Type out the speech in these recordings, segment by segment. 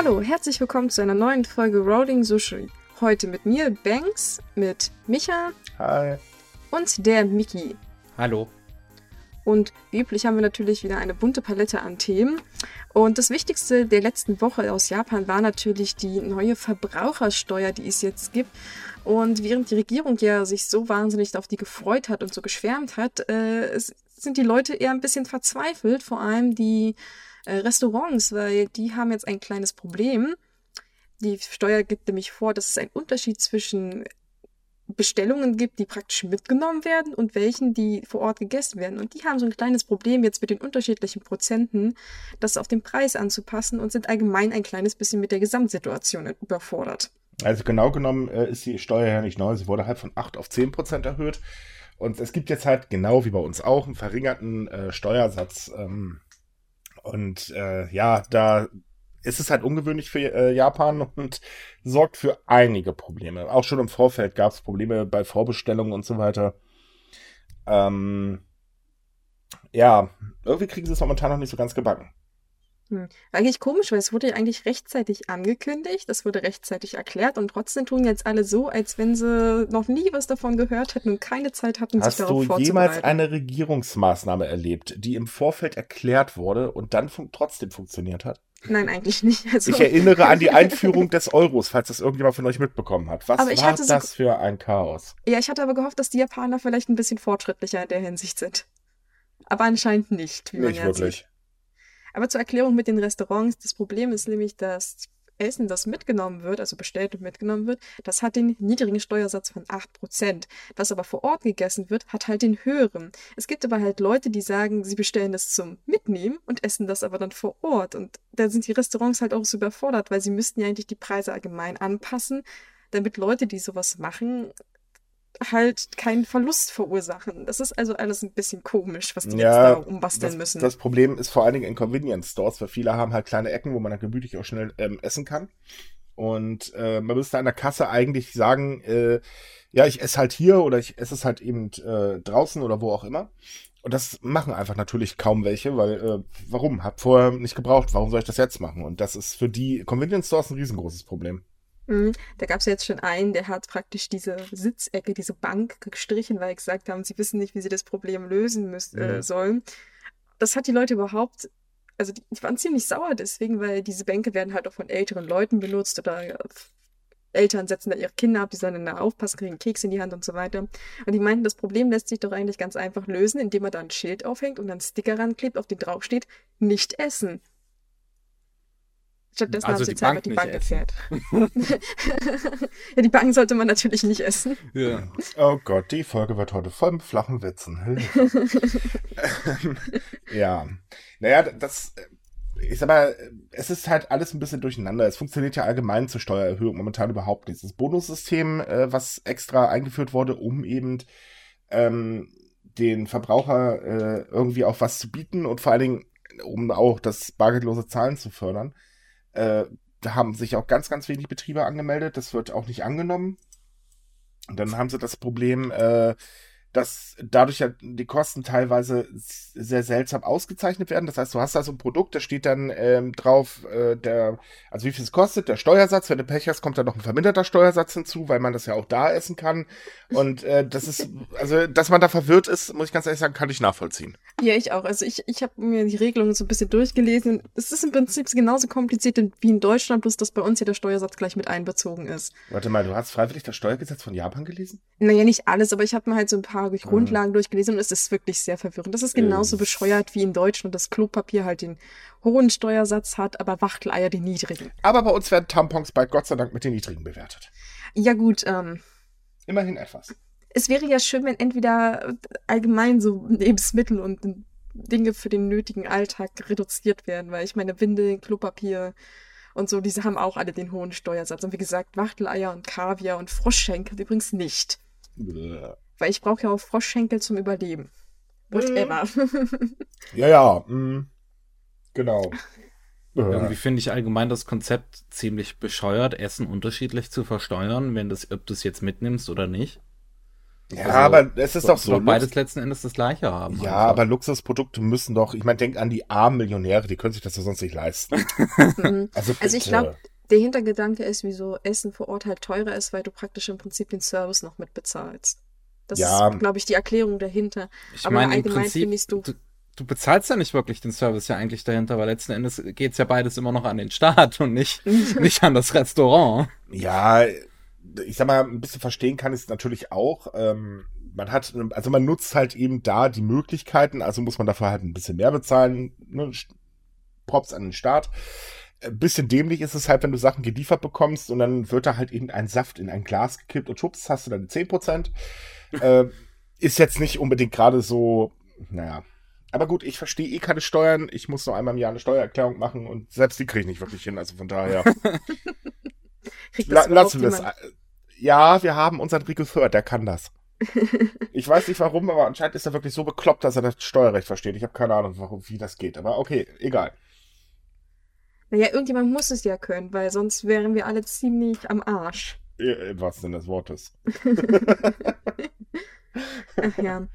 Hallo, herzlich willkommen zu einer neuen Folge Rolling Sushi. Heute mit mir, Banks, mit Micha Hi. und der Miki. Hallo. Und wie üblich haben wir natürlich wieder eine bunte Palette an Themen. Und das Wichtigste der letzten Woche aus Japan war natürlich die neue Verbrauchersteuer, die es jetzt gibt. Und während die Regierung ja sich so wahnsinnig auf die gefreut hat und so geschwärmt hat, äh, sind die Leute eher ein bisschen verzweifelt, vor allem die äh, Restaurants, weil die haben jetzt ein kleines Problem. Die Steuer gibt nämlich vor, dass es einen Unterschied zwischen Bestellungen gibt, die praktisch mitgenommen werden und welchen, die vor Ort gegessen werden. Und die haben so ein kleines Problem jetzt mit den unterschiedlichen Prozenten, das auf den Preis anzupassen und sind allgemein ein kleines bisschen mit der Gesamtsituation überfordert. Also genau genommen äh, ist die Steuer ja nicht neu. Sie wurde halt von 8 auf 10 Prozent erhöht. Und es gibt jetzt halt genau wie bei uns auch einen verringerten äh, Steuersatz. Ähm, und äh, ja, da ist es halt ungewöhnlich für äh, Japan und sorgt für einige Probleme. Auch schon im Vorfeld gab es Probleme bei Vorbestellungen und so weiter. Ähm, ja, irgendwie kriegen sie es momentan noch nicht so ganz gebacken. Hm. Eigentlich komisch, weil es wurde ja eigentlich rechtzeitig angekündigt, es wurde rechtzeitig erklärt und trotzdem tun jetzt alle so, als wenn sie noch nie was davon gehört hätten und keine Zeit hatten, Hast sich darauf du vorzubereiten. jemals eine Regierungsmaßnahme erlebt, die im Vorfeld erklärt wurde und dann fun trotzdem funktioniert hat? Nein, eigentlich nicht. Also, Ich erinnere an die Einführung des Euros, falls das irgendjemand von euch mitbekommen hat. Was Aber ich war so- das für ein Chaos? ja, ich hatte aber gehofft, dass die Japaner vielleicht ein bisschen fortschrittlicher in der Hinsicht sind. Aber anscheinend nicht, wie man Nicht ja wirklich. sieht. Aber zur Erklärung mit den Restaurants, das Problem ist nämlich, dass Essen, das mitgenommen wird, also bestellt und mitgenommen wird, das hat den niedrigen Steuersatz von 8%. Was aber vor Ort gegessen wird, hat halt den höheren. Es gibt aber halt Leute, die sagen, sie bestellen das zum Mitnehmen und essen das aber dann vor Ort. Und da sind die Restaurants halt auch so überfordert, weil sie müssten ja eigentlich die Preise allgemein anpassen, damit Leute, die sowas machen, halt keinen Verlust verursachen. Das ist also alles ein bisschen komisch, was die jetzt da umbasteln das, müssen. das Problem ist vor allen Dingen in Convenience Stores, weil viele haben halt kleine Ecken, wo man dann gemütlich auch schnell ähm, essen kann. Und äh, man müsste an der Kasse eigentlich sagen, äh, ja, ich esse halt hier oder ich esse es halt eben äh, draußen oder wo auch immer. Und das machen einfach natürlich kaum welche, weil, äh, warum? Hab vorher nicht gebraucht, warum soll ich das jetzt machen? Und das ist für die Convenience Stores ein riesengroßes Problem. Mhm. Da gab es ja jetzt schon einen, der hat praktisch diese Sitzecke, diese Bank gestrichen, weil gesagt haben, sie wissen nicht, wie sie das Problem lösen müssen, äh, sollen. Das hat die Leute überhaupt, also die, die waren ziemlich sauer deswegen, weil diese Bänke werden halt auch von älteren Leuten benutzt oder äh, Eltern setzen da ihre Kinder ab, die sollen dann da aufpassen, kriegen Keks in die Hand und so weiter. Und die meinten, das Problem lässt sich doch eigentlich ganz einfach lösen, indem man da ein Schild aufhängt und dann einen Sticker ranklebt, auf dem drauf steht, nicht essen. Stattdessen Also haben sie die jetzt einfach Bank die Bank erklärt. ja, die Bank sollte man natürlich nicht essen. Ja. Oh Gott, die Folge wird heute voll mit flachen Witzen. Ja. Naja, das, ich sag mal, es ist halt alles ein bisschen durcheinander. Es funktioniert ja allgemein zur Steuererhöhung momentan überhaupt nicht. Das Bonussystem, äh, was extra eingeführt wurde, um eben ähm, den Verbraucher äh, irgendwie auch was zu bieten und vor allen Dingen, um auch das bargeldlose Zahlen zu fördern. Äh, da haben sich auch ganz, ganz wenig Betriebe angemeldet. Das wird auch nicht angenommen. Und dann haben sie das Problem, äh, dass dadurch ja die Kosten teilweise sehr seltsam ausgezeichnet werden. Das heißt, du hast da so ein Produkt, da steht dann ähm, drauf, äh, der, also wie viel es kostet, der Steuersatz. Wenn du Pech hast, kommt da noch ein verminderter Steuersatz hinzu, weil man das ja auch da essen kann. Und äh, das ist, also, dass man da verwirrt ist, muss ich ganz ehrlich sagen, kann ich nachvollziehen. Ja, ich auch. Also ich, ich habe mir die Regelungen so ein bisschen durchgelesen. Es ist im Prinzip genauso kompliziert wie in Deutschland, bloß dass bei uns ja der Steuersatz gleich mit einbezogen ist. Warte mal, du hast freiwillig das Steuergesetz von Japan gelesen? Naja, nicht alles, aber ich habe mir halt so ein paar Ah. Grundlagen durchgelesen und es ist wirklich sehr verwirrend. Das ist genauso Äh. bescheuert wie in Deutschland, dass Klopapier halt den hohen Steuersatz hat, aber Wachteleier den niedrigen. Aber bei uns werden Tampons bald Gott sei Dank mit den niedrigen bewertet. Ja gut, ähm, Immerhin etwas. es wäre ja schön, wenn entweder allgemein so Lebensmittel und Dinge für den nötigen Alltag reduziert werden, weil ich meine, Windeln, Klopapier und so, diese haben auch alle den hohen Steuersatz. Und wie gesagt, Wachteleier und Kaviar und Froschschenkel übrigens nicht. Bäh. Weil ich brauche ja auch Froschschenkel zum Überleben. Whatever. Ja, ja, mh. genau. Irgendwie finde ich allgemein das Konzept ziemlich bescheuert, Essen unterschiedlich zu versteuern, wenn das, ob du es jetzt mitnimmst oder nicht. Ja, also, aber es ist doch so. Doch beides letzten Endes das gleiche haben. Ja, einfach. aber Luxusprodukte müssen doch, ich meine, denk an die armen Millionäre, die können sich das ja sonst nicht leisten. Mhm. also, also ich glaube, der Hintergedanke ist, wieso Essen vor Ort halt teurer ist, weil du praktisch im Prinzip den Service noch mit bezahlst. Das ja. ist, glaube ich, die Erklärung dahinter. Ich aber meine, allgemein finde ich du, du bezahlst ja nicht wirklich den Service ja eigentlich dahinter, weil letzten Endes geht es ja beides immer noch an den Staat und nicht, nicht an das Restaurant. Ja, ich sag mal, ein bisschen verstehen kann ich es natürlich auch. Ähm, man hat, also man nutzt halt eben da die Möglichkeiten, also muss man dafür halt ein bisschen mehr bezahlen. Ne? Props an den Staat. Ein bisschen dämlich ist es halt, wenn du Sachen geliefert bekommst und dann wird da halt eben ein Saft in ein Glas gekippt und schubst, hast du dann 10%. Äh, ist jetzt nicht unbedingt gerade so, naja. Aber gut, ich verstehe eh keine Steuern. Ich muss noch einmal im Jahr eine Steuererklärung machen und selbst die kriege ich nicht wirklich hin. Also von daher. La lassen wir es. Ja, wir haben unseren Riegel Förd, der kann das. ich weiß nicht warum, aber anscheinend ist er wirklich so bekloppt, dass er das Steuerrecht versteht. Ich habe keine Ahnung, warum, wie das geht. Aber okay, egal. Naja, irgendjemand muss es ja können, weil sonst wären wir alle ziemlich am Arsch. Was denn des Wortes? Ach ja.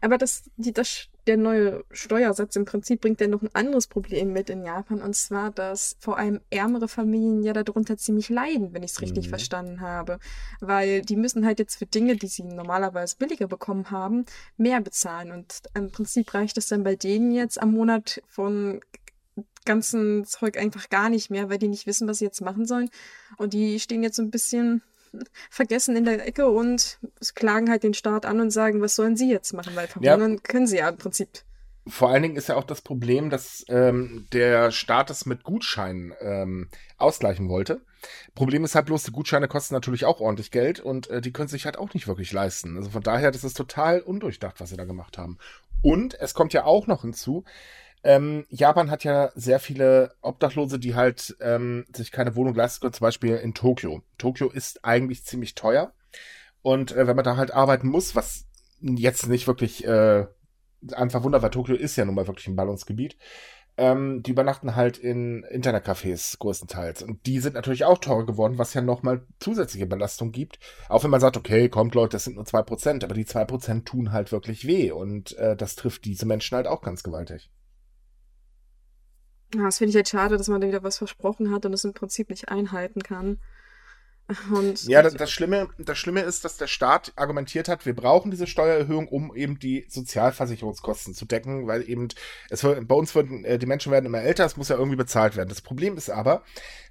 Aber das, die, das, der neue Steuersatz im Prinzip bringt ja noch ein anderes Problem mit in Japan. Und zwar, dass vor allem ärmere Familien ja darunter ziemlich leiden, wenn ich es richtig mhm. verstanden habe. Weil die müssen halt jetzt für Dinge, die sie normalerweise billiger bekommen haben, mehr bezahlen. Und im Prinzip reicht es dann bei denen jetzt am Monat von ganzen Zeug einfach gar nicht mehr, weil die nicht wissen, was sie jetzt machen sollen. Und die stehen jetzt so ein bisschen vergessen in der Ecke und klagen halt den Staat an und sagen, was sollen sie jetzt machen, weil verhungern ja. können sie ja im Prinzip. Vor allen Dingen ist ja auch das Problem, dass ähm, der Staat es mit Gutscheinen ähm, ausgleichen wollte. Problem ist halt bloß, die Gutscheine kosten natürlich auch ordentlich Geld und äh, die können sich halt auch nicht wirklich leisten. Also von daher, das ist total undurchdacht, was sie da gemacht haben. Und es kommt ja auch noch hinzu, ähm, Japan hat ja sehr viele Obdachlose, die halt ähm, sich keine Wohnung leisten können, zum Beispiel in Tokio. Tokio ist eigentlich ziemlich teuer. Und äh, wenn man da halt arbeiten muss, was jetzt nicht wirklich äh, einfach wundert, weil Tokio ist ja nun mal wirklich ein Ballungsgebiet, ähm, die übernachten halt in Internetcafés größtenteils. Und die sind natürlich auch teurer geworden, was ja nochmal zusätzliche Belastung gibt. Auch wenn man sagt, okay, kommt Leute, das sind nur zwei Prozent, aber die zwei Prozent tun halt wirklich weh. Und äh, das trifft diese Menschen halt auch ganz gewaltig. Ja, das finde ich halt schade, dass man da wieder was versprochen hat und es im Prinzip nicht einhalten kann. Und ja, das, das, Schlimme, das Schlimme ist, dass der Staat argumentiert hat, wir brauchen diese Steuererhöhung, um eben die Sozialversicherungskosten zu decken, weil eben es bei uns würden, äh, die Menschen werden immer älter, es muss ja irgendwie bezahlt werden. Das Problem ist aber,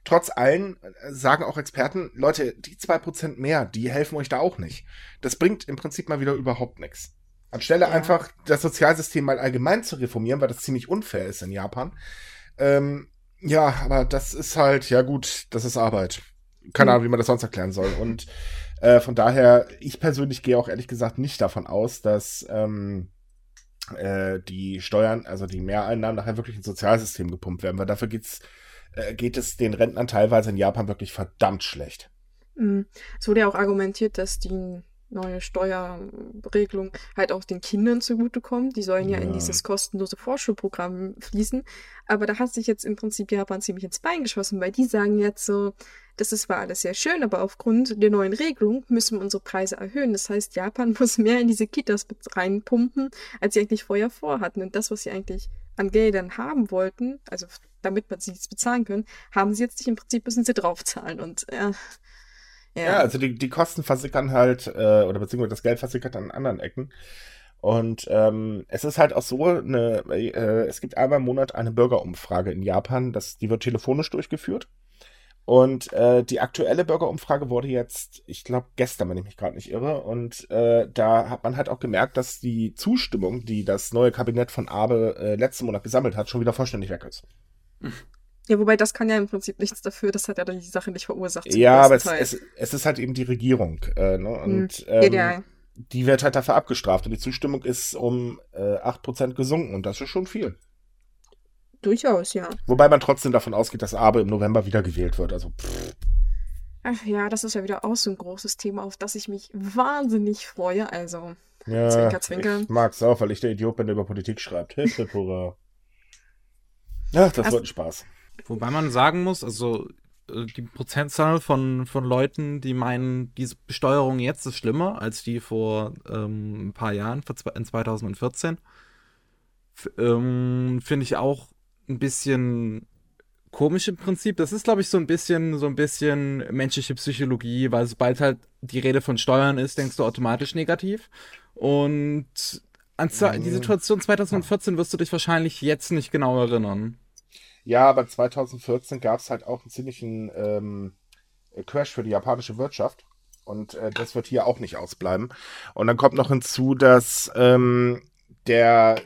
trotz allem äh, sagen auch Experten, Leute, die zwei Prozent mehr, die helfen euch da auch nicht. Das bringt im Prinzip mal wieder überhaupt nichts. Anstelle ja. einfach das Sozialsystem mal allgemein zu reformieren, weil das ziemlich unfair ist in Japan, ähm, ja, aber das ist halt, ja gut, das ist Arbeit. Keine Ahnung, wie man das sonst erklären soll. Und äh, von daher, ich persönlich gehe auch ehrlich gesagt nicht davon aus, dass ähm, äh, die Steuern, also die Mehreinnahmen nachher wirklich ins Sozialsystem gepumpt werden, weil dafür geht's, äh, geht es den Rentnern teilweise in Japan wirklich verdammt schlecht. Mhm. Es wurde ja auch argumentiert, dass die neue Steuerregelung halt auch den Kindern zugutekommt. Die sollen ja, ja, in dieses kostenlose Vorschulprogramm fließen. Aber da hat sich jetzt im Prinzip Japan ziemlich ins Bein geschossen, weil die sagen jetzt so, das ist zwar alles sehr schön, aber aufgrund der neuen Regelung müssen wir unsere Preise erhöhen. Das heißt, Japan muss mehr in diese Kitas reinpumpen, als sie eigentlich vorher vorhatten. Und das, was sie eigentlich an Geldern haben wollten, also damit man sie bezahlen können, haben sie jetzt nicht im Prinzip müssen sie draufzahlen. Und äh, ja. ja, also die, die Kosten versickern halt, äh, oder beziehungsweise das Geld versickert an anderen Ecken. Und ähm, es ist halt auch so, eine, äh, es gibt einmal im Monat eine Bürgerumfrage in Japan, das, die wird telefonisch durchgeführt. Und äh, die aktuelle Bürgerumfrage wurde jetzt, ich glaube, gestern, wenn ich mich gerade nicht irre. Und äh, da hat man halt auch gemerkt, dass die Zustimmung, die das neue Kabinett von Abe äh, letzten Monat gesammelt hat, schon wieder vollständig weg ist. Ja, wobei das kann ja im Prinzip nichts dafür, das hat ja die Sache nicht verursacht. Ja, aber es, es, es, ist halt eben die Regierung. Äh, ne? Und hm. ähm, ja. die wird halt dafür abgestraft und die Zustimmung ist um äh, 8% gesunken und das ist schon viel. Durchaus, ja. Wobei man trotzdem davon ausgeht, dass Abe im November wieder gewählt wird. Also, pff. Ach ja, das ist ja wieder auch so ein großes Thema, auf das ich mich wahnsinnig freue. Also, ja, zwinker, zwinker. Ich mag's auch, weil ich der Idiot bin, der über Politik schreibt. Hilfe, hurra. Ach, das also, wird ein Spaß. Wobei man sagen muss, also äh, die Prozentzahl von, von Leuten, die meinen, diese Besteuerung jetzt ist schlimmer als die vor ähm, ein paar Jahren, in 2014. Ähm, Finde ich auch ein bisschen komisch im Prinzip. Das ist, glaube ich, so ein bisschen, so ein bisschen menschliche Psychologie, weil sobald halt die Rede von Steuern ist, denkst du automatisch negativ. Und an die Situation 2014 wirst du dich wahrscheinlich jetzt nicht genau erinnern. Ja, aber 2014 gab es halt auch einen ziemlichen ähm, Crash für die japanische Wirtschaft. Und äh, das wird hier auch nicht ausbleiben. Und dann kommt noch hinzu, dass ähm, der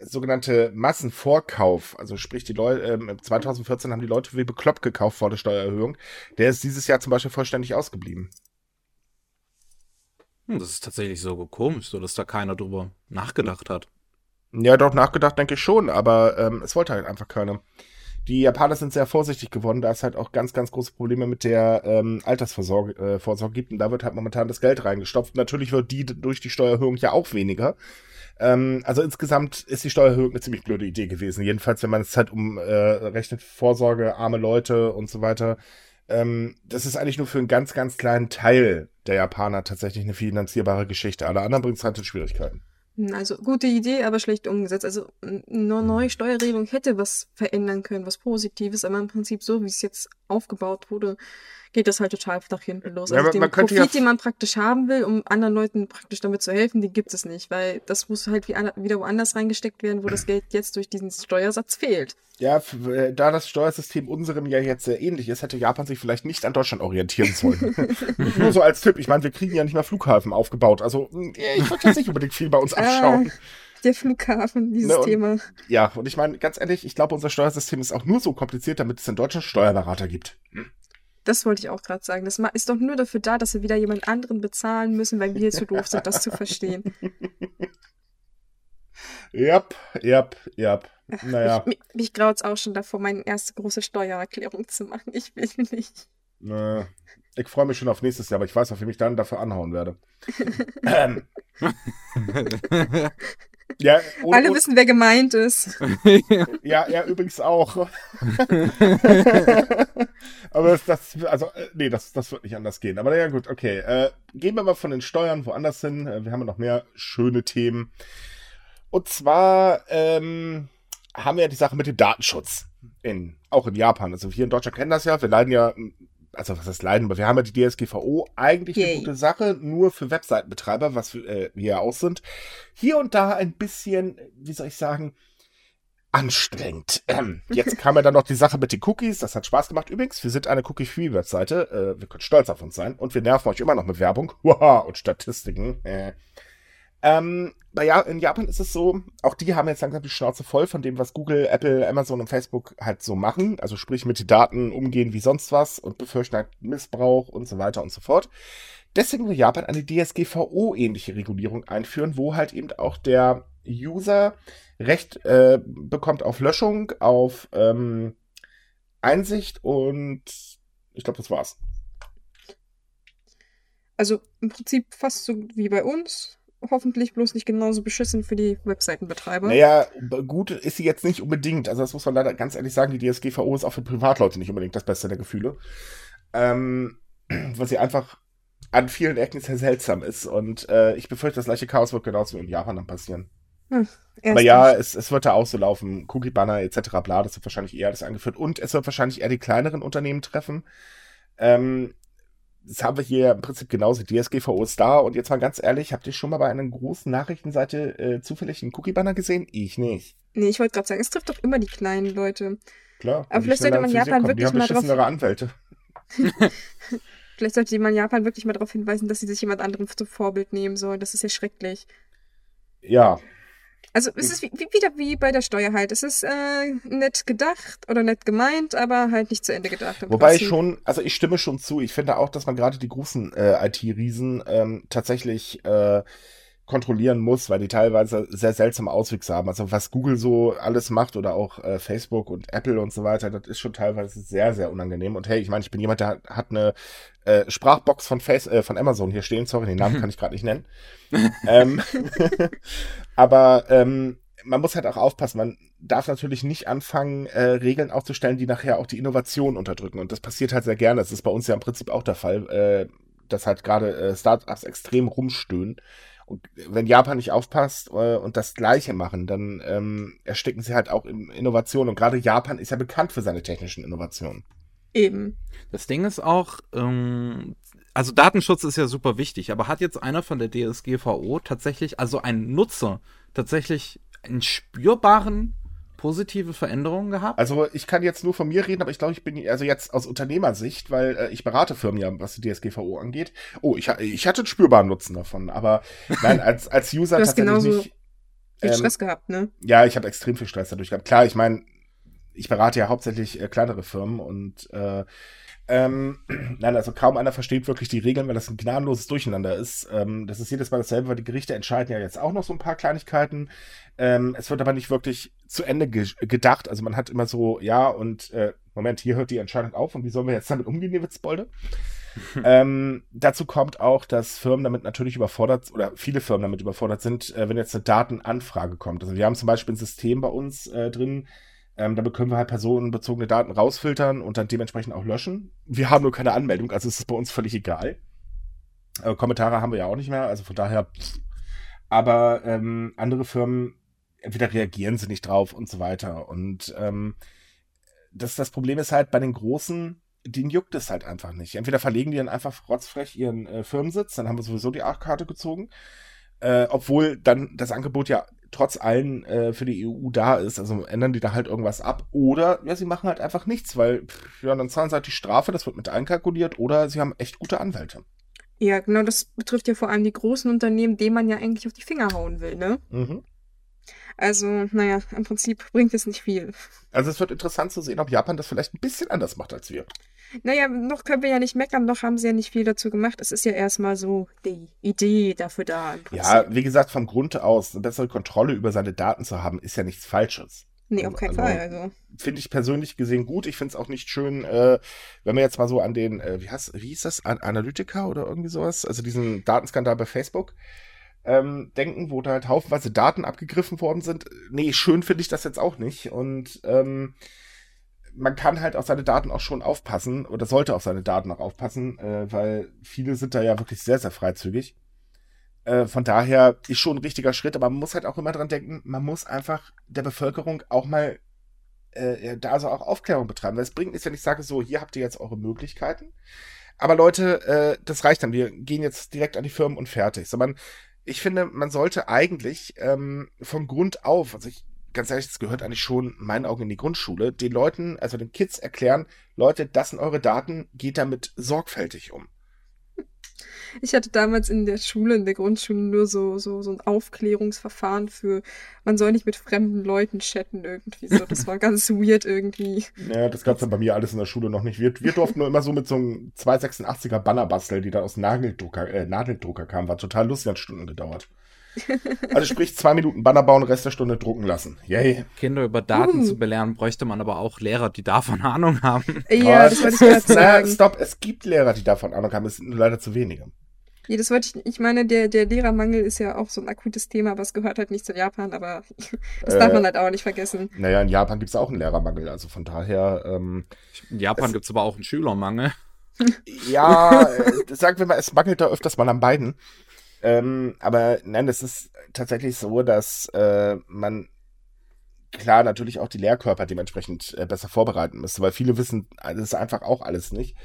sogenannte Massenvorkauf, also sprich die Leute, ähm, 2014 haben die Leute wie bekloppt gekauft vor der Steuererhöhung, der ist dieses Jahr zum Beispiel vollständig ausgeblieben. Hm, das ist tatsächlich so komisch, so dass da keiner drüber nachgedacht hat. Ja, doch, nachgedacht denke ich schon, aber ähm, es wollte halt einfach keiner. Die Japaner sind sehr vorsichtig geworden, da es halt auch ganz, ganz große Probleme mit der ähm, Altersvorsorge äh, Vorsorge gibt und da wird halt momentan das Geld reingestopft. Natürlich wird die durch die Steuererhöhung ja auch weniger. Ähm, also insgesamt ist die Steuererhöhung eine ziemlich blöde Idee gewesen. Jedenfalls, wenn man es halt umrechnet, äh, Vorsorge, arme Leute und so weiter. Ähm, das ist eigentlich nur für einen ganz, ganz kleinen Teil der Japaner tatsächlich eine finanzierbare Geschichte. Alle anderen bringen es halt in Schwierigkeiten. Hm, also gute Idee, aber schlecht umgesetzt. Also eine neue Steuerregelung hätte was verändern können, was Positives, aber im Prinzip so, wie es jetzt aufgebaut wurde, geht das halt total nach hinten los. Also ja, den Profit, ja den man praktisch haben will, um anderen Leuten praktisch damit zu helfen, den gibt es nicht, weil das muss halt wieder woanders reingesteckt werden, wo das Geld jetzt durch diesen Steuersatz fehlt. Ja, äh, da das Steuersystem unserem ja jetzt sehr ähnlich ist, hätte Japan sich vielleicht nicht an Deutschland orientieren sollen. Nur so als Tipp. Ich meine, wir kriegen ja nicht mal Flughafen aufgebaut. Also, hm, ich würde jetzt nicht unbedingt viel bei uns ah, abschauen. der Flughafen, dieses ne, und, Thema. Ja, und ich meine, ganz ehrlich, ich glaube, unser Steuersystem ist auch nur so kompliziert, damit es in Deutschland Steuerberater gibt. Hm. Das wollte ich auch gerade sagen. Das ist doch nur dafür da, dass wir wieder jemand anderen bezahlen müssen, weil wir zu doof sind, das zu verstehen. Jap, jap, jap. Naja. Mich, mich graut auch schon davor, meine erste große Steuererklärung zu machen. Ich will nicht. Naja. Ich freue mich schon auf nächstes Jahr, aber ich weiß, auf wen ich dann dafür anhauen werde. ähm. Ja, und, Alle wissen, wer gemeint ist. ja, er übrigens auch. Aber das, das, also, äh, nee, das, das wird nicht anders gehen. Aber ja, gut, okay. Äh, gehen wir mal von den Steuern woanders hin. Äh, wir haben ja noch mehr schöne Themen. Und zwar ähm, haben wir ja die Sache mit dem Datenschutz. In, auch in Japan. Also hier in Deutschland kennen das ja. Wir leiden ja also was heißt leiden, aber wir haben ja die DSGVO, eigentlich Yay. eine gute Sache, nur für Webseitenbetreiber, was wir, äh, wir ja auch sind. Hier und da ein bisschen, wie soll ich sagen, anstrengend. Ähm, jetzt kam ja dann noch die Sache mit den Cookies, das hat Spaß gemacht. Übrigens, wir sind eine Cookie-Free-Webseite, äh, wir können stolz auf uns sein und wir nerven euch immer noch mit Werbung und Statistiken. Äh. Ähm, ja, in Japan ist es so, auch die haben jetzt langsam die Schnauze voll von dem, was Google, Apple, Amazon und Facebook halt so machen. Also sprich mit den Daten umgehen wie sonst was und befürchten halt Missbrauch und so weiter und so fort. Deswegen will Japan eine DSGVO-ähnliche Regulierung einführen, wo halt eben auch der User Recht äh, bekommt auf Löschung, auf ähm, Einsicht und ich glaube, das war's. Also im Prinzip fast so wie bei uns hoffentlich bloß nicht genauso beschissen für die Webseitenbetreiber. Naja, gut ist sie jetzt nicht unbedingt. Also das muss man leider ganz ehrlich sagen, die DSGVO ist auch für Privatleute nicht unbedingt das Beste der Gefühle. Ähm, weil sie einfach an vielen Ecken sehr seltsam ist. Und äh, ich befürchte, das gleiche Chaos wird genauso in Japan dann passieren. Hm, Aber ja, es, es wird da auch so laufen. Cookie-Banner etc. bla, das wird wahrscheinlich eher das angeführt. Und es wird wahrscheinlich eher die kleineren Unternehmen treffen. Ähm, das haben wir hier im Prinzip genauso. DSGVO ist da. Und jetzt mal ganz ehrlich, habt ihr schon mal bei einer großen Nachrichtenseite äh, zufällig einen Cookie-Banner gesehen? Ich nicht. Nee, ich wollte gerade sagen, es trifft doch immer die kleinen Leute. Klar. Aber vielleicht sollte man Japan wirklich die haben mal drauf... Anwälte. vielleicht sollte man Japan wirklich mal darauf hinweisen, dass sie sich jemand anderem zum Vorbild nehmen soll. Das ist ja schrecklich. Ja, also es ist wie, wieder wie bei der Steuer halt. Es ist äh, nett gedacht oder nett gemeint, aber halt nicht zu Ende gedacht. Wobei Prinzip. ich schon, also ich stimme schon zu. Ich finde auch, dass man gerade die großen äh, IT-Riesen ähm, tatsächlich äh, kontrollieren muss, weil die teilweise sehr seltsame Auswüchse haben. Also was Google so alles macht oder auch äh, Facebook und Apple und so weiter, das ist schon teilweise sehr, sehr unangenehm. Und hey, ich meine, ich bin jemand, der hat, hat eine äh, Sprachbox von Face, äh, von Amazon hier stehen. Sorry, den Namen kann ich gerade nicht nennen. ähm, aber ähm, man muss halt auch aufpassen. Man, darf natürlich nicht anfangen, äh, Regeln aufzustellen, die nachher auch die Innovation unterdrücken. Und das passiert halt sehr gerne. Das ist bei uns ja im Prinzip auch der Fall, äh, dass halt gerade äh, Startups extrem rumstöhnen. Und wenn Japan nicht aufpasst äh, und das Gleiche machen, dann ähm, ersticken sie halt auch in Innovation. Und gerade Japan ist ja bekannt für seine technischen Innovationen. Eben. Das Ding ist auch, ähm, also Datenschutz ist ja super wichtig, aber hat jetzt einer von der DSGVO tatsächlich, also ein Nutzer, tatsächlich einen spürbaren positive Veränderungen gehabt? Also ich kann jetzt nur von mir reden, aber ich glaube, ich bin also jetzt aus Unternehmersicht, weil äh, ich berate Firmen ja, was die DSGVO angeht. Oh, ich, ich hatte einen spürbaren Nutzen davon, aber nein, als, als User Du hast tatsächlich genauso nicht. viel Ähm, Stress gehabt, ne? Ja, ich habe extrem viel Stress dadurch gehabt. Klar, ich meine, ich berate ja hauptsächlich äh, kleinere Firmen und äh, ähm, nein, also kaum einer versteht wirklich die Regeln, weil das ein gnadenloses Durcheinander ist. Ähm, das ist jedes Mal dasselbe, weil die Gerichte entscheiden ja jetzt auch noch so ein paar Kleinigkeiten. Ähm, es wird aber nicht wirklich zu Ende ge gedacht. Also man hat immer so, ja, und äh, Moment, hier hört die Entscheidung auf und wie sollen wir jetzt damit umgehen, ihr Witzbolde? ähm, dazu kommt auch, dass Firmen damit natürlich überfordert oder viele Firmen damit überfordert sind, äh, wenn jetzt eine Datenanfrage kommt. Also wir haben zum Beispiel ein System bei uns äh, drin, ähm, da können wir halt personenbezogene Daten rausfiltern und dann dementsprechend auch löschen. Wir haben nur keine Anmeldung, also ist es bei uns völlig egal. Äh, Kommentare haben wir ja auch nicht mehr, also von daher. Aber ähm, andere Firmen, entweder reagieren sie nicht drauf und so weiter. Und ähm, das, das Problem ist halt bei den Großen, denen juckt es halt einfach nicht. Entweder verlegen die dann einfach rotzfrech ihren äh, Firmensitz, dann haben wir sowieso die A-Karte gezogen. Äh, obwohl dann das Angebot ja trotz allem äh, für die EU da ist. Also ändern die da halt irgendwas ab. Oder ja, sie machen halt einfach nichts, weil pff, ja, dann zahlen sie halt die Strafe, das wird mit einkalkuliert. Oder sie haben echt gute Anwälte. Ja, genau, das betrifft ja vor allem die großen Unternehmen, denen man ja eigentlich auf die Finger hauen will, ne? Mhm. Also, naja, im Prinzip bringt es nicht viel. Also es wird interessant zu sehen, ob Japan das vielleicht ein bisschen anders macht als wir. Naja, noch können wir ja nicht meckern, noch haben sie ja nicht viel dazu gemacht. Es ist ja erstmal so die Idee dafür da. Ja, wie gesagt, vom Grund aus, eine bessere Kontrolle über seine Daten zu haben, ist ja nichts Falsches. nee, auf keinen also- Fall. Also, Finde ich persönlich gesehen gut. Ich finde es auch nicht schön, äh, wenn wir jetzt mal so an den, äh, wie, heißt, wie hieß das, an Analytica oder irgendwie sowas, also diesen Datenskandal bei Facebook, ähm, denken, wo da halt haufenweise Daten abgegriffen worden sind. Nee, schön finde ich das jetzt auch nicht. Und ähm, man kann halt auf seine Daten auch schon aufpassen oder sollte auf seine Daten auch aufpassen, äh, weil viele sind da ja wirklich sehr, sehr freizügig. Äh, von daher ist schon ein richtiger Schritt, aber man muss halt auch immer dran denken, man muss einfach der Bevölkerung auch mal äh, da also auch Aufklärung betreiben. Weil es bringt nichts, wenn ich sage, so, hier habt ihr jetzt eure Möglichkeiten. Aber Leute, äh, das reicht dann. Wir gehen jetzt direkt an die Firmen und fertig. So, man, ich finde, man sollte eigentlich ähm, von Grund auf, also ich, ganz ehrlich, das gehört eigentlich schon in meinen Augen in die Grundschule, den Leuten, also den Kids erklären, Leute, das sind eure Daten, geht damit sorgfältig um. ich hatte damals in der Schule, in der Grundschule, nur so, so, so ein Aufklärungsverfahren für, man soll nicht mit fremden Leuten chatten irgendwie so. Das war ganz weird irgendwie. Ja, das gab's dann bei mir alles in der Schule noch nicht. Wir, wir durften nur immer so mit so einem 286er Banner basteln, die da aus Nageldrucker, äh, Nadeldrucker kamen. War total lustig, hat Stunden gedauert. Also sprich, zwei Minuten Banner bauen, Rest der Stunde drucken lassen. Yay. Kinder über Daten Uh. zu belehren, bräuchte man aber auch Lehrer, die davon Ahnung haben. Ja, das wollte ich gerade Na, sagen. stopp, es gibt Lehrer, die davon Ahnung haben, es sind nur leider zu wenige. Ja, das wollte ich, ich meine, der, der Lehrermangel ist ja auch so ein akutes Thema, aber es gehört halt nicht zu Japan, aber das darf Äh, man halt auch nicht vergessen. Naja, in Japan gibt's auch einen Lehrermangel, also von daher, ähm, In Japan Es- gibt's aber auch einen Schülermangel. ja, äh, sagen wir mal, es mangelt da öfters mal an beiden. Ähm, aber nein, es ist tatsächlich so, dass äh, man klar natürlich auch die Lehrkörper dementsprechend äh, besser vorbereiten müsste, weil viele wissen das ist einfach auch alles nicht.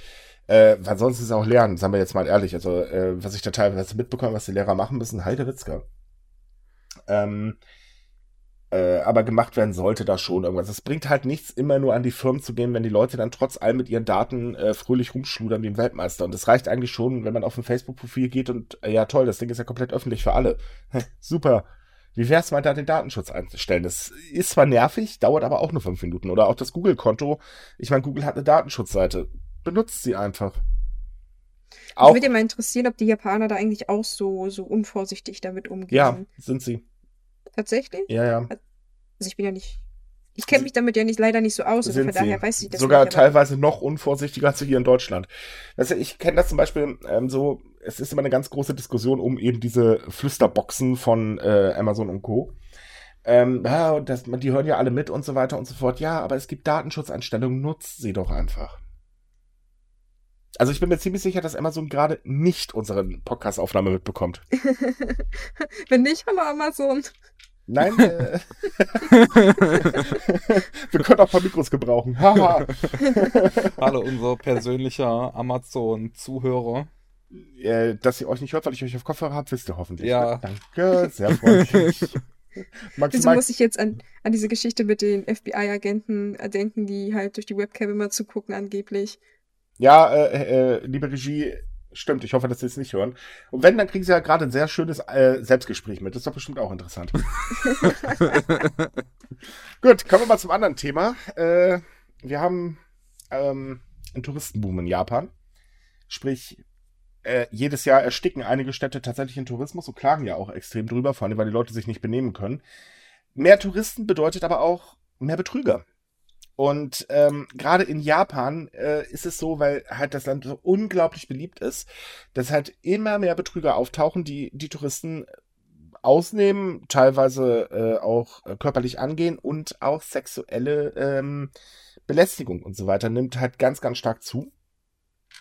Äh, weil sonst ist es auch Lernen, sagen wir jetzt mal ehrlich. Also, äh, was ich da teilweise mitbekomme, was die Lehrer machen müssen, Heidewitzka. Ähm, äh, aber gemacht werden sollte da schon irgendwas. Es bringt halt nichts, immer nur an die Firmen zu gehen, wenn die Leute dann trotz allem mit ihren Daten äh, fröhlich rumschludern wie ein Weltmeister. Und es reicht eigentlich schon, wenn man auf ein Facebook-Profil geht und äh, ja toll, das Ding ist ja komplett öffentlich für alle. Super. Wie wär's mal da den Datenschutz einzustellen? Das ist zwar nervig, dauert aber auch nur fünf Minuten. Oder auch das Google-Konto. Ich meine, Google hat eine Datenschutzseite. Benutzt sie einfach. Ich Auch, würde mal interessieren, ob die Japaner da eigentlich auch so, so unvorsichtig damit umgehen. ja, sind sie. Tatsächlich? Ja, ja. Also ich bin ja nicht. Ich kenne mich damit ja nicht leider nicht so aus, also sind von daher weiß ich das Sogar nicht. teilweise noch unvorsichtiger als hier in Deutschland. Also ich kenne das zum Beispiel ähm, so, es ist immer eine ganz große Diskussion um eben diese Flüsterboxen von äh, Amazon und Co. Ähm, ja, das, die hören ja alle mit und so weiter und so fort. Ja, aber es gibt Datenschutzeinstellungen, nutzt sie doch einfach. Also ich bin mir ziemlich sicher, dass Amazon gerade nicht unsere Podcast-Aufnahme mitbekommt. Wenn nicht, hallo Amazon. Nein, äh, wir können auch ein paar Mikros gebrauchen. Haha. Hallo, unser persönlicher Amazon-Zuhörer. äh, dass ihr euch nicht hört, weil ich euch auf Kopfhörer habe, wisst ihr hoffentlich. Ja. Ne? Danke, sehr freundlich. Max, Wieso Max, muss ich jetzt an, an diese Geschichte mit den FBI-Agenten äh, denken, die halt durch die Webcam immer zugucken angeblich? ja, äh, äh, liebe Regie, stimmt, ich hoffe, dass Sie es nicht hören. Und wenn, dann kriegen Sie ja gerade ein sehr schönes äh, Selbstgespräch mit. Das ist doch bestimmt auch interessant. Gut, kommen wir mal zum anderen Thema. Äh, wir haben ähm, einen Touristenboom in Japan. Sprich, äh, jedes Jahr ersticken einige Städte tatsächlich in Tourismus und klagen ja auch extrem drüber, vor allem weil die Leute sich nicht benehmen können. Mehr Touristen bedeutet aber auch mehr Betrüger. Und ähm, gerade in Japan äh, ist es so, weil halt das Land so unglaublich beliebt ist, dass halt immer mehr Betrüger auftauchen, die die Touristen ausnehmen, teilweise äh, auch äh, körperlich angehen und auch sexuelle ähm, Belästigung und so weiter nimmt halt ganz, ganz stark zu.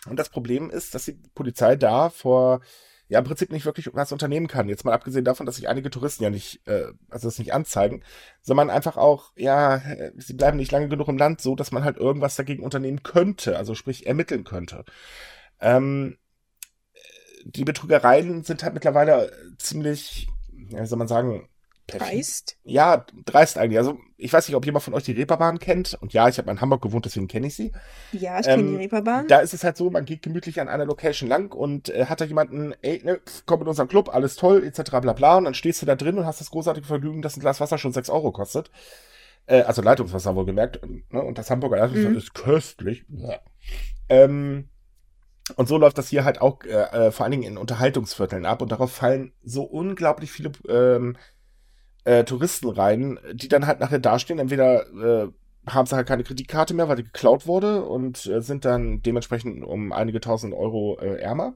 Und das Problem ist, dass die Polizei da vor ja im Prinzip nicht wirklich was unternehmen kann. Jetzt mal abgesehen davon, dass sich einige Touristen ja nicht, äh, also das nicht anzeigen, sondern einfach auch, ja, sie bleiben nicht lange genug im Land, so dass man halt irgendwas dagegen unternehmen könnte, also sprich ermitteln könnte. Ähm, die Betrügereien sind halt mittlerweile ziemlich, ja, wie soll man sagen. Dreist? Ja, dreist eigentlich. Also ich weiß nicht, ob jemand von euch die Reeperbahn kennt. Und ja, ich habe in Hamburg gewohnt, deswegen kenne ich sie. Ja, ich kenne Ähm, die Reeperbahn. Da ist es halt so, man geht gemütlich an einer Location lang und äh, hat da jemanden, ey, ne, komm in unseren Club, alles toll, etc. bla bla. Und dann stehst du da drin und hast das großartige Vergnügen, dass ein Glas Wasser schon 6 Euro kostet. Äh, also Leitungswasser wohlgemerkt. Ne? Und das Hamburger Leitungswasser Mhm. ist köstlich. Ja. Ähm, und so läuft das hier halt auch äh, äh, vor allen Dingen in Unterhaltungsvierteln ab und darauf fallen so unglaublich viele ähm, äh, Touristen rein, die dann halt nachher dastehen. Entweder äh, haben sie halt keine Kreditkarte mehr, weil die geklaut wurde und äh, sind dann dementsprechend um einige tausend Euro äh, ärmer.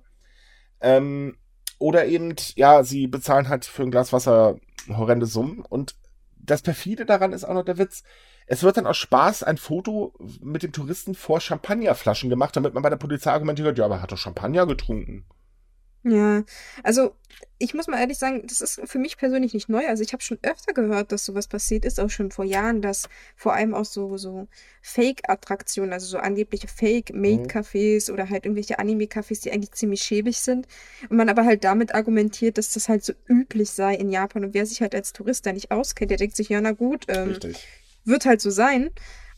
Ähm, oder eben, ja, sie bezahlen halt für ein Glas Wasser horrende Summen. Und das perfide daran ist auch noch der Witz. Es wird dann aus Spaß ein Foto mit dem Touristen vor Champagnerflaschen gemacht, damit man bei der Polizei argumentiert, ja, aber er hat doch Champagner getrunken. Ja, also ich muss mal ehrlich sagen, das ist für mich persönlich nicht neu. Also ich habe schon öfter gehört, dass sowas passiert ist, auch schon vor Jahren, dass vor allem auch so, so Fake-Attraktionen, also so angebliche Fake-Made-Cafés oder halt irgendwelche Anime-Cafés, die eigentlich ziemlich schäbig sind. Und man aber halt damit argumentiert, dass das halt so üblich sei in Japan. Und wer sich halt als Tourist da nicht auskennt, der denkt sich, ja, na gut, ähm, wird halt so sein.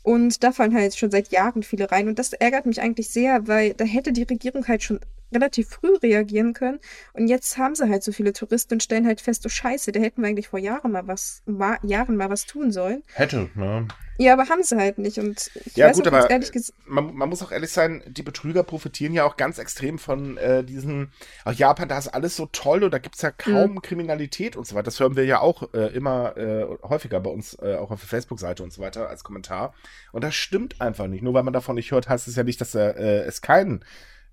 Und da fallen halt schon seit Jahren viele rein. Und das ärgert mich eigentlich sehr, weil da hätte die Regierung halt schon relativ früh reagieren können. Und jetzt haben sie halt so viele Touristen und stellen halt fest, oh Scheiße, da hätten wir eigentlich vor Jahren mal was, ma Jahren mal was tun sollen. Hätte, ne? Ja, aber haben sie halt nicht. Und ich Ja, weiß gut, aber ehrlich gesagt, man, man muss auch ehrlich sein, die Betrüger profitieren ja auch ganz extrem von äh, diesen, auch Japan, da ist alles so toll und da gibt's ja kaum Kriminalität und so weiter. Das hören wir ja auch äh, immer äh, häufiger bei uns, äh, auch auf der Facebook-Seite und so weiter als Kommentar. Und das stimmt einfach nicht. Nur weil man davon nicht hört, heißt es ja nicht, dass äh, es kein,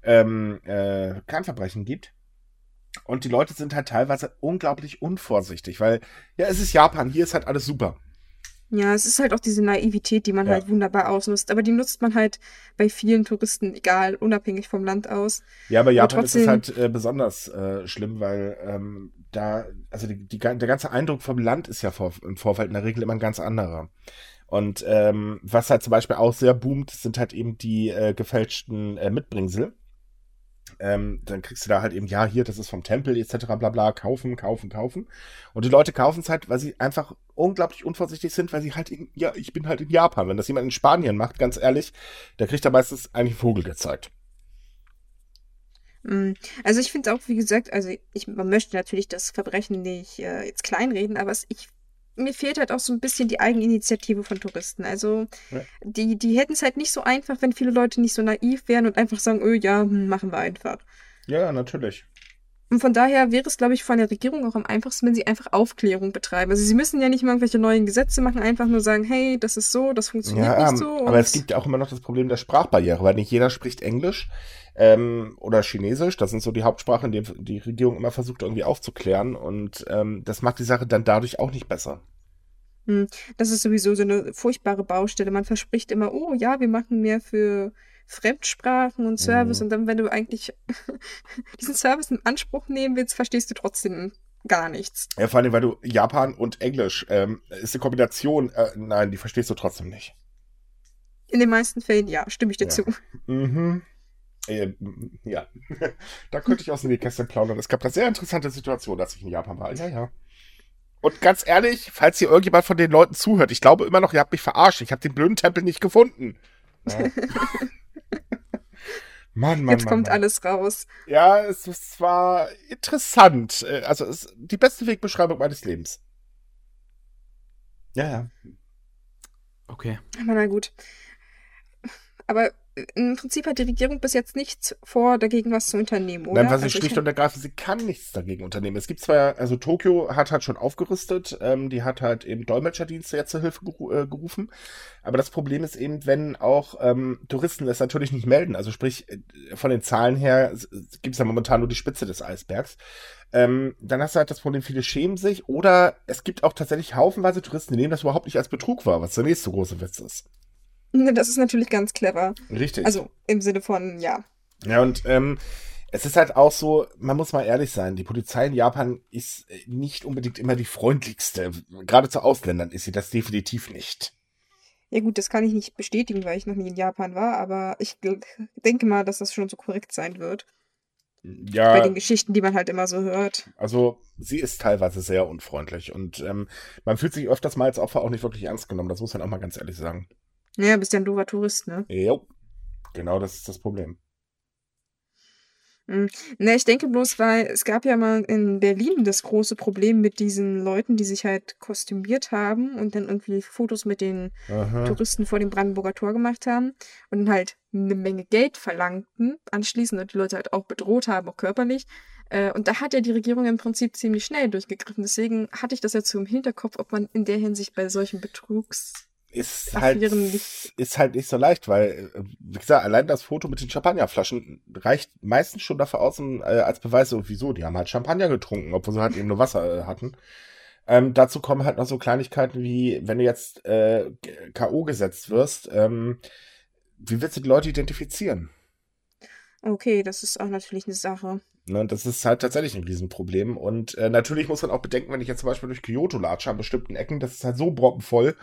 ähm, äh, kein Verbrechen gibt. Und die Leute sind halt teilweise unglaublich unvorsichtig, weil, ja, es ist Japan, hier ist halt alles super. ja, es ist halt auch diese Naivität, die man Ja. halt wunderbar ausnutzt. Aber die nutzt man halt bei vielen Touristen, egal, unabhängig vom Land aus. Ja, aber Japan ist es trotzdem- halt äh, besonders äh, schlimm, weil ähm, da, also die, die, der ganze Eindruck vom Land ist ja vor, im Vorfeld in der Regel immer ein ganz anderer. Und ähm, was halt zum Beispiel auch sehr boomt, sind halt eben die äh, gefälschten äh, Mitbringsel. Ähm, dann kriegst du da halt eben, ja, hier, das ist vom Tempel etc. bla bla, kaufen, kaufen, kaufen. Und die Leute kaufen es halt, weil sie einfach unglaublich unvorsichtig sind, weil sie halt, in, ja, ich bin halt in Japan. Wenn das jemand in Spanien macht, ganz ehrlich, da kriegt er meistens eigentlich einen Vogel gezeigt. Mm, Also ich finde auch, wie gesagt, also ich, man möchte natürlich das Verbrechen nicht äh, jetzt kleinreden, aber es, ich, mir fehlt halt auch so ein bisschen die Eigeninitiative von Touristen. Also Ja. die, die hätten es halt nicht so einfach, wenn viele Leute nicht so naiv wären und einfach sagen, oh ja, hm, machen wir einfach. Ja, natürlich. Und von daher wäre es, glaube ich, von der Regierung auch am einfachsten, wenn sie einfach Aufklärung betreiben. Also sie müssen ja nicht mal irgendwelche neuen Gesetze machen, einfach nur sagen, hey, das ist so, das funktioniert Ja, nicht so. aber es gibt ja auch immer noch das Problem der Sprachbarriere, weil nicht jeder spricht Englisch ähm, oder Chinesisch. Das sind so die Hauptsprachen, die die Regierung immer versucht irgendwie aufzuklären und ähm, das macht die Sache dann dadurch auch nicht besser. Hm, Das ist sowieso so eine furchtbare Baustelle. Man verspricht immer, oh ja, wir machen mehr für Fremdsprachen und Service. Mhm. Und dann, wenn du eigentlich diesen Service in Anspruch nehmen willst, verstehst du trotzdem gar nichts. Ja, vor allem, weil du Japan und Englisch ähm, ist eine Kombination. Äh, nein, die verstehst du trotzdem nicht. In den meisten Fällen, ja, stimme ich dir Ja. zu. Mhm. Äh, ja, da könnte ich aus dem Nähkästchen plaudern. Es gab eine sehr interessante Situation, als ich in Japan war. Ja, ja. Und ganz ehrlich, falls hier irgendjemand von den Leuten zuhört, ich glaube immer noch, ihr habt mich verarscht. Ich habe den blöden Tempel nicht gefunden. Ja. Mann, Mann, Jetzt Mann, kommt Mann. alles raus. Ja, es, es war interessant. Äh, Also es ist die beste Wegbeschreibung meines Lebens. Ja, ja. Okay. Aber na gut. Aber im Prinzip hat die Regierung bis jetzt nichts vor, dagegen was zu unternehmen, oder? Nein, was ich Also schlicht und ergreifend, sie kann nichts dagegen unternehmen. Es gibt zwar, also Tokio hat halt schon aufgerüstet, ähm, die hat halt eben Dolmetscherdienste jetzt zur Hilfe geru äh, gerufen. Aber das Problem ist eben, wenn auch ähm, Touristen es natürlich nicht melden, also sprich, äh, von den Zahlen her gibt es ja momentan nur die Spitze des Eisbergs, ähm, dann hast du halt das Problem, viele schämen sich oder es gibt auch tatsächlich haufenweise Touristen, die nehmen das überhaupt nicht als Betrug wahr, was der nächste große Witz ist. Das ist natürlich ganz clever. Richtig. Also im Sinne von, ja. Ja, und ähm, es ist halt auch so, man muss mal ehrlich sein, die Polizei in Japan ist äh, nicht unbedingt immer die freundlichste. Gerade zu Ausländern ist sie das definitiv nicht. Ja gut, das kann ich nicht bestätigen, weil ich noch nie in Japan war, aber ich denke mal, dass das schon so korrekt sein wird. Bei Ja, den Geschichten, die man halt immer so hört. also sie ist teilweise sehr unfreundlich und ähm, man fühlt sich öfters mal als Opfer auch nicht wirklich ernst genommen. Das muss man auch mal ganz ehrlich sagen. Naja, bist ja ein doofer Tourist, ne? Jo, genau das ist das Problem. Hm. Ne, ich denke bloß, weil es gab ja mal in Berlin das große Problem mit diesen Leuten, die sich halt kostümiert haben und dann irgendwie Fotos mit den Aha. Touristen vor dem Brandenburger Tor gemacht haben und dann halt eine Menge Geld verlangten anschließend und die Leute halt auch bedroht haben, auch körperlich. Äh, Und da hat ja die Regierung im Prinzip ziemlich schnell durchgegriffen. Deswegen hatte ich das jetzt so im Hinterkopf, ob man in der Hinsicht bei solchen Betrugs ist halt, nicht- ist halt nicht so leicht, weil, äh, wie gesagt, allein das Foto mit den Champagnerflaschen reicht meistens schon dafür aus, äh, als Beweis, so, wieso, die haben halt Champagner getrunken, obwohl sie halt eben nur Wasser äh, hatten. Ähm, dazu kommen halt noch so Kleinigkeiten wie, wenn du jetzt äh, K.O. gesetzt wirst, ähm, wie willst du die Leute identifizieren? Okay, das ist auch natürlich eine Sache. Ne, das ist halt tatsächlich ein Riesenproblem. Und äh, natürlich muss man auch bedenken, wenn ich jetzt zum Beispiel durch Kyoto latsche an bestimmten Ecken, das ist halt so brockenvoll.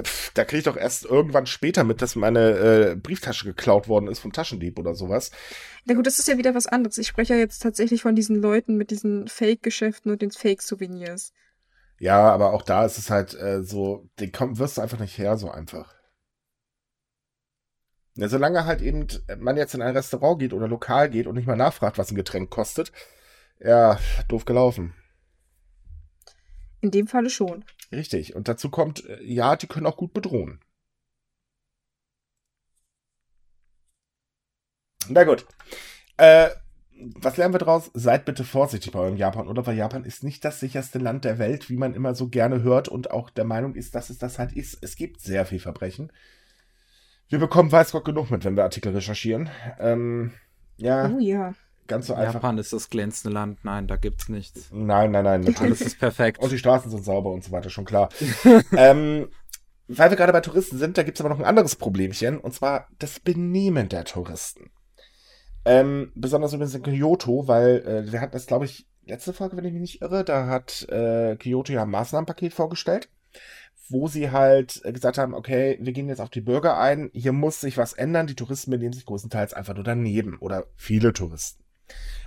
Pff, da kriege ich doch erst irgendwann später mit, dass meine äh, Brieftasche geklaut worden ist vom Taschendieb oder sowas. Na gut, das ist ja wieder was anderes. Ich spreche ja jetzt tatsächlich von diesen Leuten mit diesen Fake-Geschäften und den Fake-Souvenirs. Ja, aber auch da ist es halt äh, so, den komm, wirst du einfach nicht her, so einfach. Ja, solange halt eben man jetzt in ein Restaurant geht oder Lokal geht und nicht mal nachfragt, was ein Getränk kostet, ja, doof gelaufen. In dem Falle schon. Richtig. Und dazu kommt, äh, ja, die können auch gut bedrohen. Na gut. Äh, was lernen wir draus? Seid bitte vorsichtig bei eurem Japan, oder? Weil Japan ist nicht das sicherste Land der Welt, wie man immer so gerne hört und auch der Meinung ist, dass es das halt ist. Es gibt sehr viel Verbrechen. Wir bekommen weiß Gott genug mit, wenn wir Artikel recherchieren. Ähm, ja, Oh ja. Ganz so einfach. Japan ist das glänzende Land. Nein, da gibt's nichts. Nein, nein, nein, natürlich. Alles ist perfekt. Und die Straßen sind sauber und so weiter, schon klar. ähm, weil wir gerade bei Touristen sind, da gibt es aber noch ein anderes Problemchen, und zwar das Benehmen der Touristen. Ähm, besonders übrigens in Kyoto, weil äh, wir hatten das, glaube ich, letzte Folge, wenn ich mich nicht irre, da hat äh, Kyoto ja ein Maßnahmenpaket vorgestellt, wo sie halt gesagt haben, okay, wir gehen jetzt auf die Bürger ein, hier muss sich was ändern, die Touristen benehmen sich größtenteils einfach nur daneben oder viele Touristen.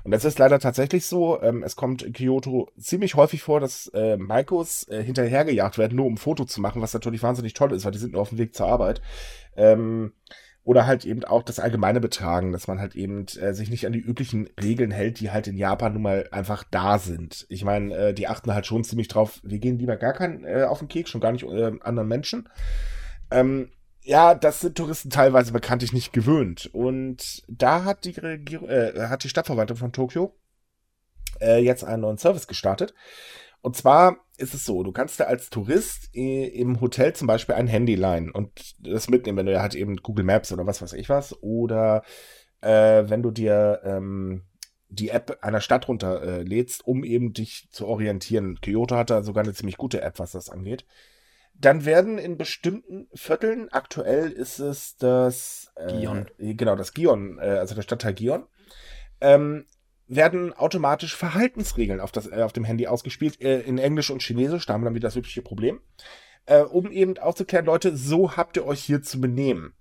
Und das ist leider tatsächlich so. Ähm, es kommt in Kyoto ziemlich häufig vor, dass äh, Maikos äh, hinterhergejagt werden, nur um ein Foto zu machen, was natürlich wahnsinnig toll ist, weil die sind nur auf dem Weg zur Arbeit. Ähm, oder halt eben auch das allgemeine Betragen, dass man halt eben äh, sich nicht an die üblichen Regeln hält, die halt in Japan nun mal einfach da sind. Ich meine, äh, die achten halt schon ziemlich drauf, wir gehen lieber gar keinen äh, auf den Keks, schon gar nicht äh, anderen Menschen. Ähm, ja, das sind Touristen teilweise bekanntlich nicht gewöhnt. Und da hat die Regierung, äh, hat die Stadtverwaltung von Tokio äh, jetzt einen neuen Service gestartet. Und zwar ist es so, du kannst dir als Tourist äh, im Hotel zum Beispiel ein Handy leihen und das mitnehmen, wenn du ja halt eben Google Maps oder was weiß ich was. Oder äh, wenn du dir ähm, die App einer Stadt runterlädst, um eben dich zu orientieren. Kyoto hat da sogar eine ziemlich gute App, was das angeht. Dann werden in bestimmten Vierteln, aktuell ist es das äh, Gion. Genau, das Gion, äh, also der Stadtteil Gion, ähm, werden automatisch Verhaltensregeln auf, das, äh, auf dem Handy ausgespielt, äh, in Englisch und Chinesisch, da haben wir dann wieder das übliche Problem, äh, um eben aufzuklären, Leute, so habt ihr euch hier zu benehmen.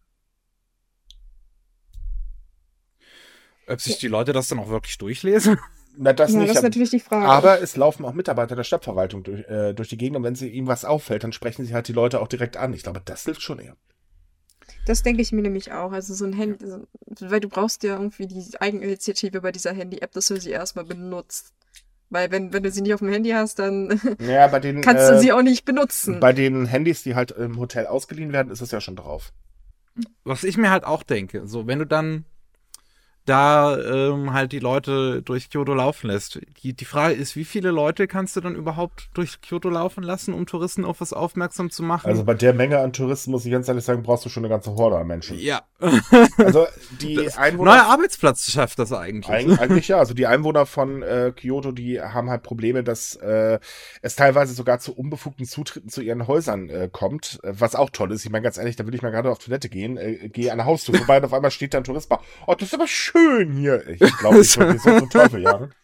Ob sich die Leute das dann auch wirklich durchlesen? Na, das ja, nicht. das ist natürlich die Frage. Aber es laufen auch Mitarbeiter der Stadtverwaltung durch, äh, durch die Gegend und wenn sie ihm was auffällt, dann sprechen sie halt die Leute auch direkt an. Ich glaube, das hilft schon eher. Das denke ich mir nämlich auch. Also so ein Handy, so, weil du brauchst ja irgendwie die Eigeninitiative bei dieser Handy-App, dass du sie erstmal benutzt. Weil wenn, wenn du sie nicht auf dem Handy hast, dann Ja, bei den, kannst du äh, sie auch nicht benutzen. bei den Handys, die halt im Hotel ausgeliehen werden, ist es ja schon drauf. Was ich mir halt auch denke, so wenn du dann da ähm, halt die Leute durch Kyoto laufen lässt. Die, die Frage ist, wie viele Leute kannst du dann überhaupt durch Kyoto laufen lassen, um Touristen auf was aufmerksam zu machen? Also bei der Menge an Touristen, muss ich ganz ehrlich sagen, brauchst du schon eine ganze Horde an Menschen. ja. Also die Neuer Einwohner. Arbeitsplatz schafft das eigentlich. Eig eigentlich ja, also die Einwohner von äh, Kyoto, die haben halt Probleme, dass äh, es teilweise sogar zu unbefugten Zutritten zu ihren Häusern äh, kommt, äh, was auch toll ist. Ich meine ganz ehrlich, da würde ich mal gerade auf Toilette gehen, äh, gehe an der Haustür vorbei und auf einmal steht da ein Tourist. Oh, das ist aber schön hier. Ich glaube, ich würde so zum Teufel jagen.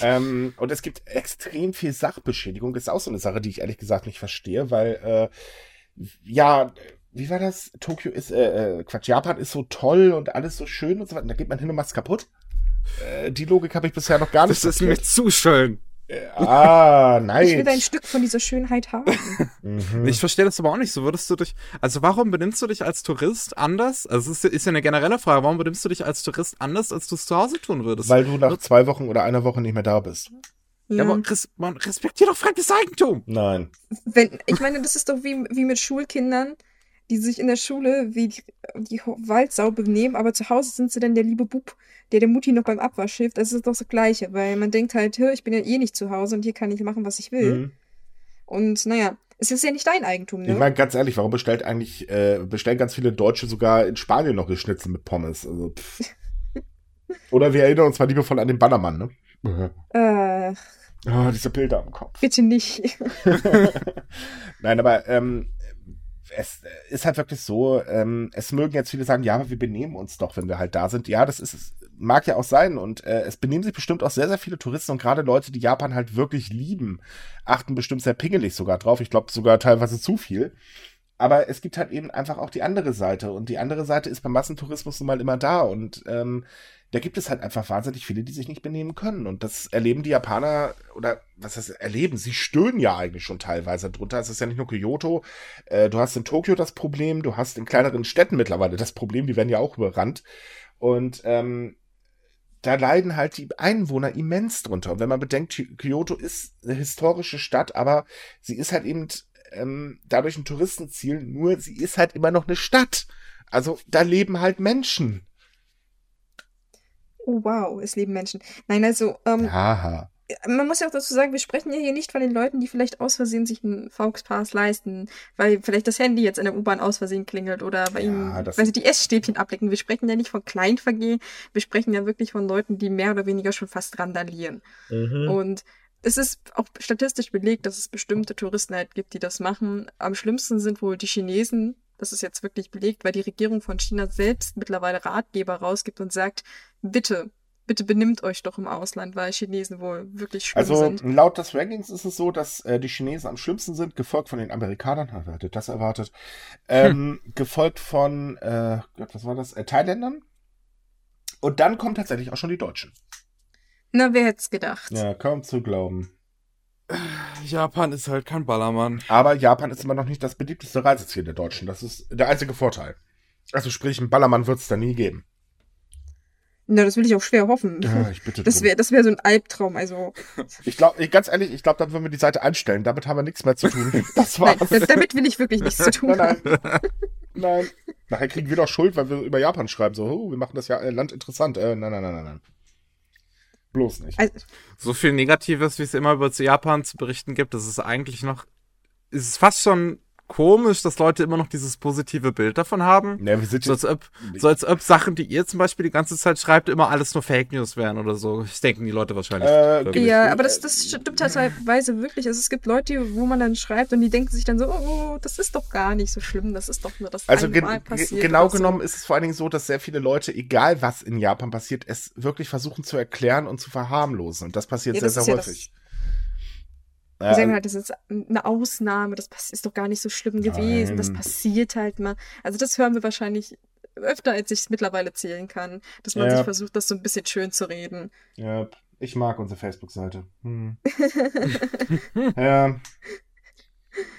Ähm, und es gibt extrem viel Sachbeschädigung. Das ist auch so eine Sache, die ich ehrlich gesagt nicht verstehe, weil äh, ja, wie war das? Tokio ist, äh, äh, Quatsch, Japan ist so toll und alles so schön und so weiter. Und da geht man hin und macht's kaputt. Äh, die Logik habe ich bisher noch gar nicht Das ist mir zu schön. Äh, Ah, nein. ich will ein Stück von dieser Schönheit haben. Mhm. Ich verstehe das aber auch nicht. So würdest du dich. Also warum benimmst du dich als Tourist anders? Also es ist, ist ja eine generelle Frage. Warum benimmst du dich als Tourist anders, als du es zu Hause tun würdest? Weil du nach zwei Wochen oder einer Woche nicht mehr da bist. ja, aber res man respektiert doch fremdes Eigentum. Nein. Wenn, ich meine, das ist doch wie, wie mit Schulkindern, die sich in der Schule wie die, die Waldsau benehmen, aber zu Hause sind sie dann der liebe Bub, der der Mutti noch beim Abwasch hilft. Das ist doch das Gleiche, weil man denkt halt, "Hö, ich bin ja eh nicht zu Hause und hier kann ich machen, was ich will. Mhm. Und naja, es ist ja nicht dein Eigentum, ne? Ich meine, ganz ehrlich, warum bestellt eigentlich, äh, bestellen ganz viele Deutsche sogar in Spanien noch ihr Schnitzel mit Pommes? Also, pff. Oder wir erinnern uns mal liebevoll an den Bannermann, ne? äh, Oh, diese Bilder am Kopf. bitte nicht. Nein, aber ähm, es ist halt wirklich so, ähm, es mögen jetzt viele sagen, ja, aber wir benehmen uns doch, wenn wir halt da sind. Ja, das ist es. Mag ja auch sein und äh, es benehmen sich bestimmt auch sehr, sehr viele Touristen und gerade Leute, die Japan halt wirklich lieben, achten bestimmt sehr pingelig sogar drauf. Ich glaube sogar teilweise zu viel. Aber es gibt halt eben einfach auch die andere Seite und die andere Seite ist beim Massentourismus nun mal immer da und ähm, da gibt es halt einfach wahnsinnig viele, die sich nicht benehmen können. Und das erleben die Japaner, oder was heißt erleben? Sie stöhnen ja eigentlich schon teilweise drunter. Es ist ja nicht nur Kyoto. Äh, du hast in Tokio das Problem, du hast in kleineren Städten mittlerweile das Problem, die werden ja auch überrannt. Und ähm, da leiden halt die Einwohner immens drunter. Und wenn man bedenkt, Kyoto ist eine historische Stadt, aber sie ist halt eben ähm, dadurch ein Touristenziel, nur sie ist halt immer noch eine Stadt. Also da leben halt Menschen. Oh wow, es leben Menschen. Nein, also, ähm, Haha. man muss ja auch dazu sagen, wir sprechen ja hier nicht von den Leuten, die vielleicht aus Versehen sich einen Volkspass leisten, weil vielleicht das Handy jetzt in der U-Bahn aus Versehen klingelt oder bei Ja, ihnen, weil sie die Essstäbchen ablecken. Wir sprechen ja nicht von Kleinvergehen, wir sprechen ja wirklich von Leuten, die mehr oder weniger schon fast randalieren. Und es ist auch statistisch belegt, dass es bestimmte Touristen halt gibt, die das machen. Am schlimmsten sind wohl die Chinesen. Das ist jetzt wirklich belegt, weil die Regierung von China selbst mittlerweile Ratgeber rausgibt und sagt, bitte, bitte benimmt euch doch im Ausland, weil Chinesen wohl wirklich schlimm Also sind. laut des Rankings ist es so, dass äh, die Chinesen am schlimmsten sind, gefolgt von den Amerikanern, wer hätte das erwartet, ähm, gefolgt von, äh, Gott, was war das, äh, Thailändern. Und dann kommen tatsächlich auch schon die Deutschen. Na, wer hätte es gedacht? Ja, kaum zu glauben. Japan ist halt kein Ballermann. Aber Japan ist immer noch nicht das beliebteste Reiseziel der Deutschen. Das ist der einzige Vorteil. Also sprich, einen Ballermann wird es da nie geben. Na, das will ich auch schwer hoffen. Ja, ich bitte Das wäre das wär so ein Albtraum. Also, Ich glaube, ganz ehrlich, ich glaube, dann würden wir die Seite einstellen. Damit haben wir nichts mehr zu tun. Das nein, war's. das, damit will ich wirklich nichts zu tun Nein, haben. nein. Nein. Nachher kriegen wir doch Schuld, weil wir über Japan schreiben. So, oh, wir machen das ja äh, Land interessant. Äh, nein, nein, nein, nein, nein. Bloß nicht. Also, So viel Negatives, wie es immer über Japan zu berichten gibt, das ist eigentlich noch. Es ist fast schon komisch, dass Leute immer noch dieses positive Bild davon haben. Ja, wir sind So als, ob, so als ob Sachen, die ihr zum Beispiel die ganze Zeit schreibt, immer alles nur Fake News wären oder so. Ich denken die Leute wahrscheinlich. Äh. Ja, aber das, das stimmt halt teilweise wirklich. Also es gibt Leute, wo man dann schreibt und die denken sich dann so, oh, das ist doch gar nicht so schlimm, das ist doch nur das also einmal passiert. genau so. genommen ist es vor allen Dingen so, dass sehr viele Leute, egal was in Japan passiert, es wirklich versuchen zu erklären und zu verharmlosen. Und das passiert Ja, sehr, das sehr ist ja das- häufig. Die Ja, sagen halt, das ist eine Ausnahme, das ist doch gar nicht so schlimm gewesen, das Nein. passiert halt mal. Also das hören wir wahrscheinlich öfter, als ich es mittlerweile zählen kann, dass man Ja. sich versucht, das so ein bisschen schön zu reden. Ja, ich mag unsere Facebook-Seite. Hm. ja.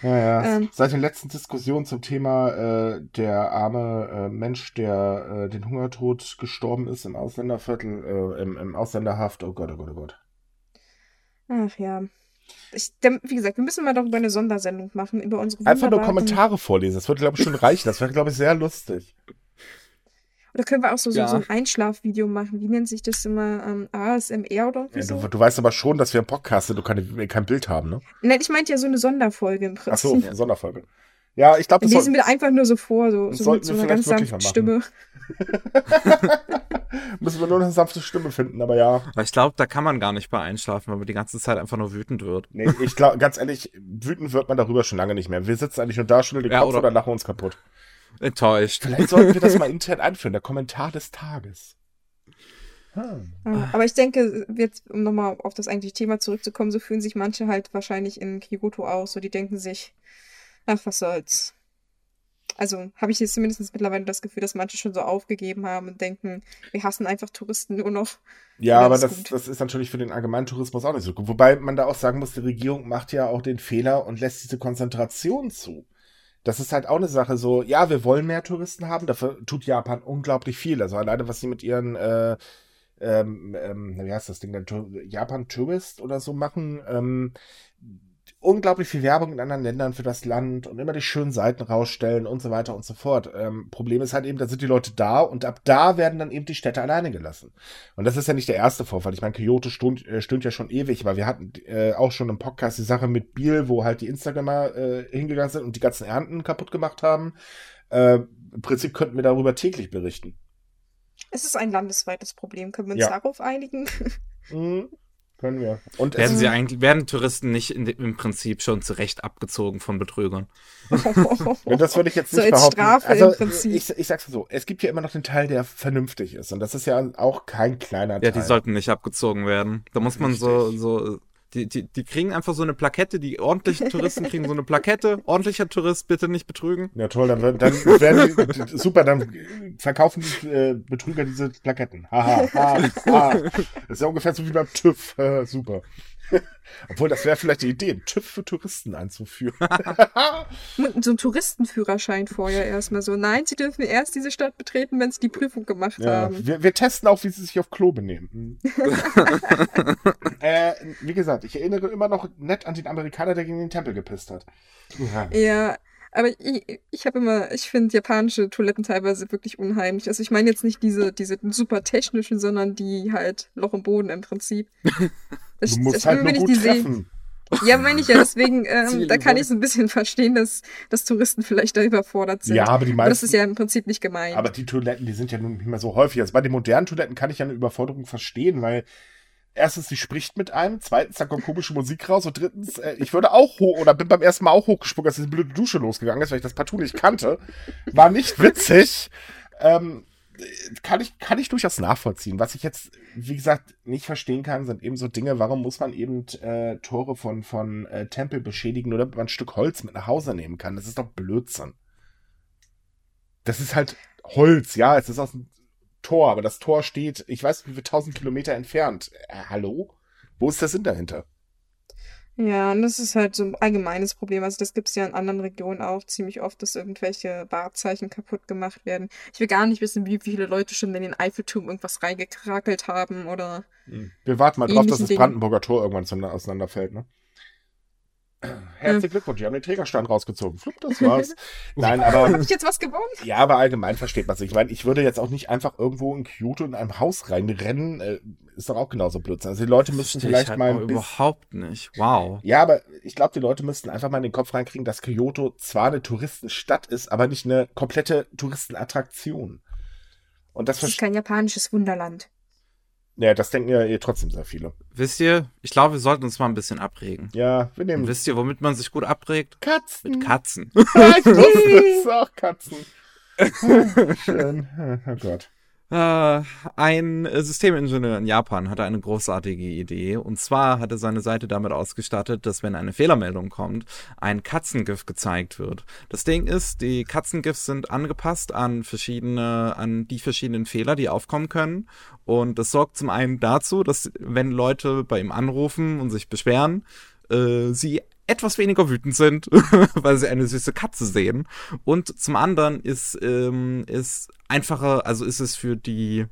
Ja, ja. Ähm. Seit den letzten Diskussionen zum Thema äh, der arme äh, Mensch, der äh, den Hungertod gestorben ist im Ausländerviertel, äh, im, im Ausländerhaft, oh Gott, oh Gott, oh Gott. Ach ja. Ich, wie gesagt, wir müssen mal darüber eine Sondersendung machen, über unsere Einfach nur Kommentare vorlesen, das würde, glaube ich, schon reichen. Das wäre, glaube ich, sehr lustig. Oder können wir auch so, so, Ja. so ein Einschlafvideo machen? Wie nennt sich das immer? Ähm, ASMR oder Ja, so? du, du weißt aber schon, dass wir im Podcast sind und keine, kein Bild haben, ne? Nein, ich meinte ja so eine Sonderfolge im Ach so, Prinzip. Sonderfolge. Ja, ich glaube, das lesen soll, wir einfach nur so vor, so, so mit so einer ganz sanften Stimme. müssen wir nur eine sanfte Stimme finden, aber ja. Aber ich glaube, da kann man gar nicht bei einschlafen, weil man die ganze Zeit einfach nur wütend wird. Nee, ich glaube, ganz ehrlich, wütend wird man darüber schon lange nicht mehr. Wir sitzen eigentlich nur da, schütteln den Ja, Kopf oder- oder lachen uns kaputt. Enttäuscht. Vielleicht sollten wir das mal intern einführen, der Kommentar des Tages. Hm. Ja, Aber ich denke, jetzt, um nochmal auf das eigentliche Thema zurückzukommen, so fühlen sich manche halt wahrscheinlich in Kyoto aus. So, die denken sich, ach, was soll's. Also habe ich jetzt zumindest mittlerweile das Gefühl, dass manche schon so aufgegeben haben und denken, wir hassen einfach Touristen nur noch. Ja, aber das ist das, gut. das ist natürlich für den Allgemeintourismus auch nicht so gut. Wobei man da auch sagen muss, die Regierung macht ja auch den Fehler und lässt diese Konzentration zu. Das ist halt auch eine Sache so, ja, wir wollen mehr Touristen haben, dafür tut Japan unglaublich viel. Also alleine, was sie mit ihren, äh, ähm, ähm, wie heißt das Ding, Japan Tourist oder so machen, ähm, unglaublich viel Werbung in anderen Ländern für das Land und immer die schönen Seiten rausstellen und so weiter und so fort. Ähm, Problem ist halt eben, da sind die Leute da und ab da werden dann eben die Städte alleine gelassen. Und das ist ja nicht der erste Vorfall. Ich meine, Kyoto stund, äh, stund ja schon ewig, weil wir hatten äh, auch schon im Podcast die Sache mit Biel, wo halt die Instagramer äh, hingegangen sind und die ganzen Ernten kaputt gemacht haben. Äh, Im Prinzip könnten wir darüber täglich berichten. Es ist ein landesweites Problem. Können wir uns Ja. darauf einigen? Können wir. Und Werden es, sie eigentlich, werden Touristen nicht in, im Prinzip schon zurecht abgezogen von Betrügern? Ja, das würde ich jetzt So nicht als behaupten. Strafe also, im Prinzip. Ich, ich sag's so, es gibt ja immer noch den Teil, der vernünftig ist. Und das ist ja auch kein kleiner Ja, Teil. die sollten nicht abgezogen werden. Da muss man so, so, die, die, die kriegen einfach so eine Plakette, die ordentlichen Touristen kriegen so eine Plakette. Ordentlicher Tourist, bitte nicht betrügen. Ja, toll, dann, dann werden die, super, dann verkaufen die äh, Betrüger diese Plaketten. Haha, ha, ha. Das ist ja ungefähr so wie beim TÜV. Äh, super. Obwohl, das wäre vielleicht die Idee, einen TÜV für Touristen einzuführen. so ein Touristenführerschein vorher erstmal so. Nein, sie dürfen erst diese Stadt betreten, wenn sie die Prüfung gemacht Ja, haben. wir, wir testen auch, wie sie sich auf Klo benehmen. äh, wie gesagt, ich erinnere immer noch nett an den Amerikaner, der gegen den Tempel gepisst hat. Ja. Aber ich, ich habe immer, ich finde japanische Toiletten teilweise wirklich unheimlich. Also ich meine jetzt nicht diese, diese super technischen, sondern die halt Loch im Boden im Prinzip. Das, Du musst das- halt nur wenn ich gut die sehe. treffen. Ja, meine ich ja, deswegen, ähm, da kann ich so ein bisschen verstehen, dass, dass Touristen vielleicht da überfordert sind. Ja, aber die aber das meisten, ist ja im Prinzip nicht gemeint. aber die Toiletten, die sind ja nun nicht mehr so häufig. Also bei den modernen Toiletten kann ich ja eine Überforderung verstehen, weil erstens, sie spricht mit einem, zweitens, da kommt komische Musik raus und drittens, äh, ich würde auch hoch oder bin beim ersten Mal auch hochgesprungen, als diese blöde Dusche losgegangen ist, weil ich das partout nicht kannte. War nicht witzig. Ähm, kann ich, kann ich durchaus nachvollziehen. Was ich jetzt, wie gesagt, nicht verstehen kann, sind eben so Dinge, warum muss man eben äh, Tore von, von äh, Tempel beschädigen, nur damit man ein Stück Holz mit nach Hause nehmen kann. Das ist doch Blödsinn. Das ist halt Holz, ja, es ist aus Tor, aber das Tor steht, ich weiß nicht, wie viele tausend Kilometer entfernt. Äh, hallo? Wo ist der Sinn dahinter? Ja, und das ist halt so ein allgemeines Problem. Also das gibt es ja in anderen Regionen auch ziemlich oft, dass irgendwelche Wahrzeichen kaputt gemacht werden. Ich will gar nicht wissen, wie viele Leute schon in den Eiffelturm irgendwas reingekrakelt haben oder. Wir warten mal drauf, dass das. Brandenburger Tor irgendwann auseinanderfällt, ne? Herzlichen Glückwunsch, die haben den Trägerstein rausgezogen. Flupp, das war's. Nein, aber Habe ich jetzt was gewonnen? Ja, aber allgemein versteht man sich. Ich meine, ich würde jetzt auch nicht einfach irgendwo in Kyoto in einem Haus reinrennen. Äh, ist doch auch genauso Blödsinn. Also die Leute müssten vielleicht halt mal überhaupt nicht. Wow. Ja, aber ich glaube, die Leute müssten einfach mal in den Kopf reinkriegen, dass Kyoto zwar eine Touristenstadt ist, aber nicht eine komplette Touristenattraktion. Und das, Das ist kein japanisches Wunderland. Ja, das denken ja eh trotzdem sehr viele. Wisst ihr, ich glaube, wir sollten uns mal ein bisschen abregen. Ja, wir Und nehmen wisst ihr, womit man sich gut abregt? Katzen. Mit Katzen. Ja, ich wusste es auch Katzen. Ah, Schön. Oh Gott. Äh, ein äh, Systemingenieur in Japan hatte eine großartige Idee. Und zwar hat er seine Seite damit ausgestattet, dass wenn eine Fehlermeldung kommt, ein Katzengif gezeigt wird. Das Ding ist, die Katzengifs sind angepasst an verschiedene, an die verschiedenen Fehler, die aufkommen können. Und das sorgt zum einen dazu, dass wenn Leute bei ihm anrufen und sich beschweren, äh, sie etwas weniger wütend sind, weil sie eine süße Katze sehen. Und zum anderen ist, ähm, ist einfacher, also ist es für die,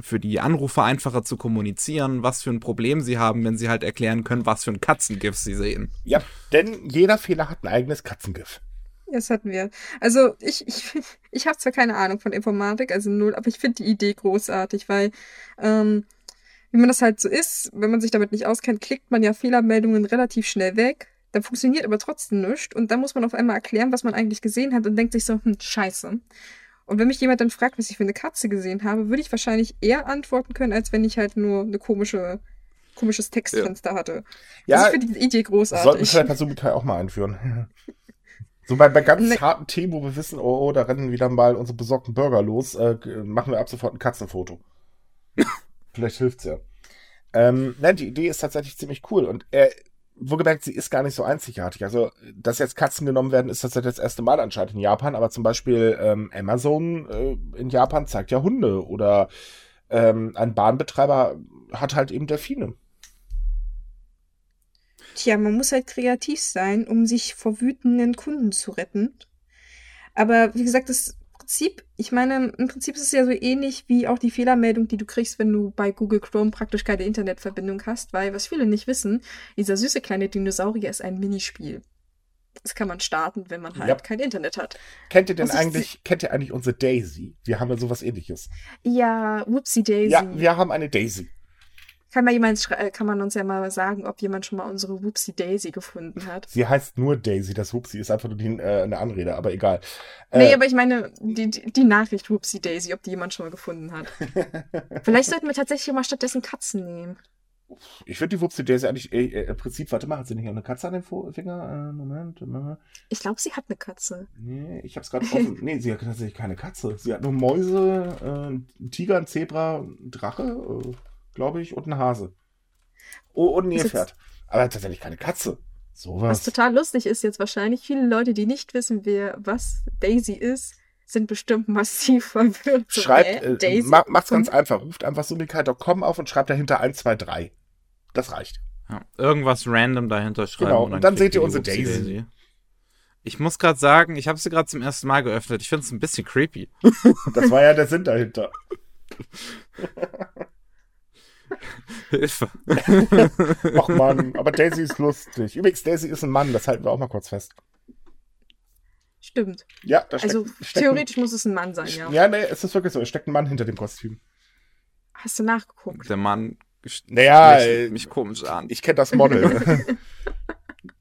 für die Anrufer einfacher zu kommunizieren, was für ein Problem sie haben, wenn sie halt erklären können, was für ein Katzengif sie sehen. Ja, denn jeder Fehler hat ein eigenes Katzengif. Das hatten wir. Also ich, ich, ich habe zwar keine Ahnung von Informatik, also null, aber ich finde die Idee großartig, weil ähm, wie man das halt so ist, wenn man sich damit nicht auskennt, klickt man ja Fehlermeldungen relativ schnell weg. Dann funktioniert aber trotzdem nichts und dann muss man auf einmal erklären, was man eigentlich gesehen hat und denkt sich so, hm, scheiße. Und wenn mich jemand dann fragt, was ich für eine Katze gesehen habe, würde ich wahrscheinlich eher antworten können, als wenn ich halt nur eine komische, komisches Textfenster hatte. Ja, also ich finde die Idee sollten wir großartig. vielleicht bei Sumikai auch mal einführen. So bei, bei ganz Nee. harten Themen, wo wir wissen, oh, oh, da rennen wieder mal unsere besorgten Burger los, äh, machen wir ab sofort ein Katzenfoto. Vielleicht hilft's ja. Ähm, nein, die Idee ist tatsächlich ziemlich cool und äh, wohlgemerkt, sie ist gar nicht so einzigartig. Also, dass jetzt Katzen genommen werden, ist tatsächlich das erste Mal anscheinend in Japan, aber zum Beispiel ähm, Amazon äh, in Japan zeigt ja Hunde oder ähm, ein Bahnbetreiber hat halt eben Delfine. Tja, man muss halt kreativ sein, um sich vor wütenden Kunden zu retten. Aber wie gesagt, das Prinzip, ich meine, im Prinzip ist es ja so ähnlich wie auch die Fehlermeldung, die du kriegst, wenn du bei Google Chrome praktisch keine Internetverbindung hast, weil was viele nicht wissen, dieser süße kleine Dinosaurier ist ein Minispiel. Das kann man starten, wenn man halt Ja. kein Internet hat. Kennt ihr denn eigentlich, kennt ihr eigentlich unsere Daisy? Wir haben ja sowas ähnliches. Ja, whoopsie daisy. Ja, wir haben eine Daisy. Kann, mal jemand, äh, kann man uns ja mal sagen, ob jemand schon mal unsere whoopsie daisy gefunden hat. Sie heißt nur Daisy, das Whoopsie ist einfach nur die, äh, eine Anrede, aber egal. Nee, Äh, aber ich meine, die, die, Nachricht Whoopsie Daisy, ob die jemand schon mal gefunden hat. Vielleicht sollten wir tatsächlich mal stattdessen Katzen nehmen. ich finde die Whoopsie Daisy eigentlich, äh, äh, im Prinzip, warte mal, hat sie nicht auch eine Katze an dem Finger? Äh, Moment, Moment. Ich glaube, sie hat eine Katze. Nee, ich hab's gerade offen. nee, sie hat tatsächlich keine Katze. Sie hat nur Mäuse, äh, einen Tiger, ein Zebra, ein Drache, äh, glaube ich, und einen Hase. Oh, und ein Nilpferd. Aber tatsächlich keine Katze. Was Sowas. total lustig ist jetzt wahrscheinlich, viele Leute, die nicht wissen, wer, was Daisy ist, sind bestimmt massiv verwirrt. Schreibt, äh, Daisy? ma macht's ganz einfach. Ruft einfach sumikai.com auf und schreibt dahinter 1, 2, 3. Das reicht. Ja, irgendwas random dahinter schreiben. Genau, und dann kriegt seht ihr unsere Whoopsie Daisy. Ich muss gerade sagen, ich habe sie gerade zum ersten Mal geöffnet. Ich finde es ein bisschen creepy. Das war ja der Sinn dahinter. Hilfe. Ach man, aber Daisy ist lustig. Übrigens, Daisy ist ein Mann, das halten wir auch mal kurz fest. Stimmt. Ja, da steckt, Also steckt theoretisch muss es ein Mann sein, ja. Ja, nee, es ist wirklich so. Es steckt ein Mann hinter dem Kostüm. Hast du nachgeguckt? Der Mann Naja, lächelt äh, mich komisch an. Ich kenne das Model.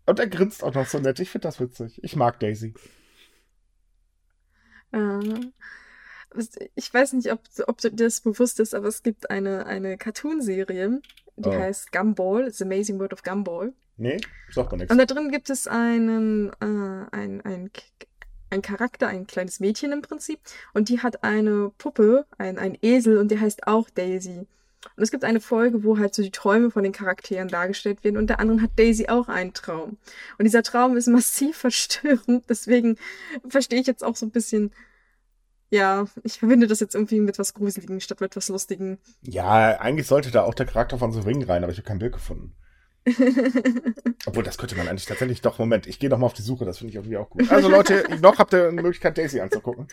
Und er grinst auch noch so nett. Ich finde das witzig. Ich mag Daisy. Äh, ich weiß nicht, ob, ob dir das bewusst ist, aber es gibt eine, eine Cartoon-Serie, die Oh. heißt Gumball, The Amazing World of Gumball. Nee, sagt man nichts. Und da drin gibt es einen, äh, ein, ein, ein Charakter, ein kleines Mädchen im Prinzip. Und die hat eine Puppe, ein, ein Esel, und der heißt auch Daisy. Und es gibt eine Folge, wo halt so die Träume von den Charakteren dargestellt werden. Und der anderen hat Daisy auch einen Traum. Und dieser Traum ist massiv verstörend. Deswegen verstehe ich jetzt auch so ein bisschen. Ja, ich verbinde das jetzt irgendwie mit was Gruseligen statt mit was Lustigen. Ja, eigentlich sollte da auch der Charakter von The Ring rein, aber ich habe kein Bild gefunden. Obwohl, das könnte man eigentlich tatsächlich doch. Moment, ich gehe doch mal auf die Suche, das finde ich irgendwie auch gut. Also Leute, noch habt ihr eine Möglichkeit, Daisy anzugucken.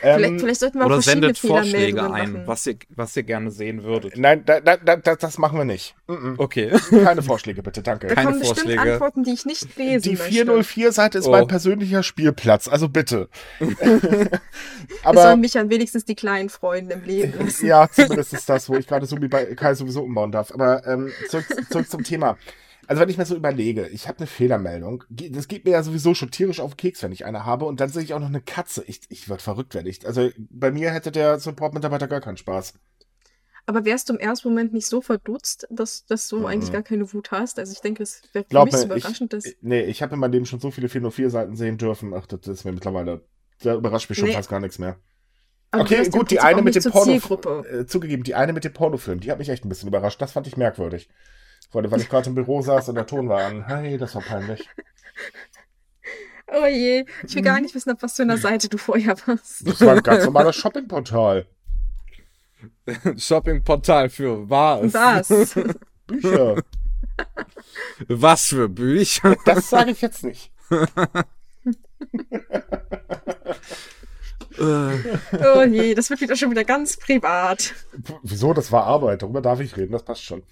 Vielleicht, Ähm, vielleicht sollten wir auch Oder verschiedene sendet Vorschläge ein, machen. was ihr, was ihr gerne sehen würdet. nein, da, da, da, da, das machen wir nicht. Mm Okay. -mm. Keine Vorschläge, bitte, danke. Da keine kommen bestimmt Vorschläge. Antworten, die ich nicht lesen Die möchte. 404-Seite ist Oh. mein persönlicher Spielplatz, also bitte. Wir sollen Aber mich an wenigstens die kleinen Freunde im Leben lassen. ja, zumindest ist das, wo ich gerade Subi bei Kai sowieso umbauen darf. Aber ähm, zurück, zurück zum Thema. Also wenn ich mir so überlege, ich habe eine Fehlermeldung, das geht mir ja sowieso schon tierisch auf den Keks, wenn ich eine habe, und dann sehe ich auch noch eine Katze. Ich, ich würde verrückt werden. Ich, also bei mir hätte der Support-Mitarbeiter gar keinen Spaß. Aber wärst du im ersten Moment nicht so verdutzt, dass, dass du Mhm. eigentlich gar keine Wut hast? Also ich denke, es wäre für mich so mir, ich- überraschend, dass... Nee, ich habe in meinem Leben schon so viele 404-Seiten sehen dürfen. Ach, das ist mir mittlerweile, da überrascht mich schon Nee. fast gar nichts mehr. Aber Okay, gut, die eine mit dem Porno, äh, zugegeben, die eine mit dem Pornofilm, die hat mich echt ein bisschen überrascht. Das fand ich merkwürdig. Vor allem, weil ich gerade im Büro saß und der Ton war an. Hey, das war peinlich. Oh je, ich will Mhm. gar nicht wissen, auf was für einer Seite du vorher warst. Das war ein ganz normaler Shoppingportal. Shoppingportal für was? Was? Bücher. Was für Bücher? Das sage ich jetzt nicht. Oh je, das wird wieder schon wieder ganz privat. Wieso? Das war Arbeit. Darüber darf ich reden. Das passt schon.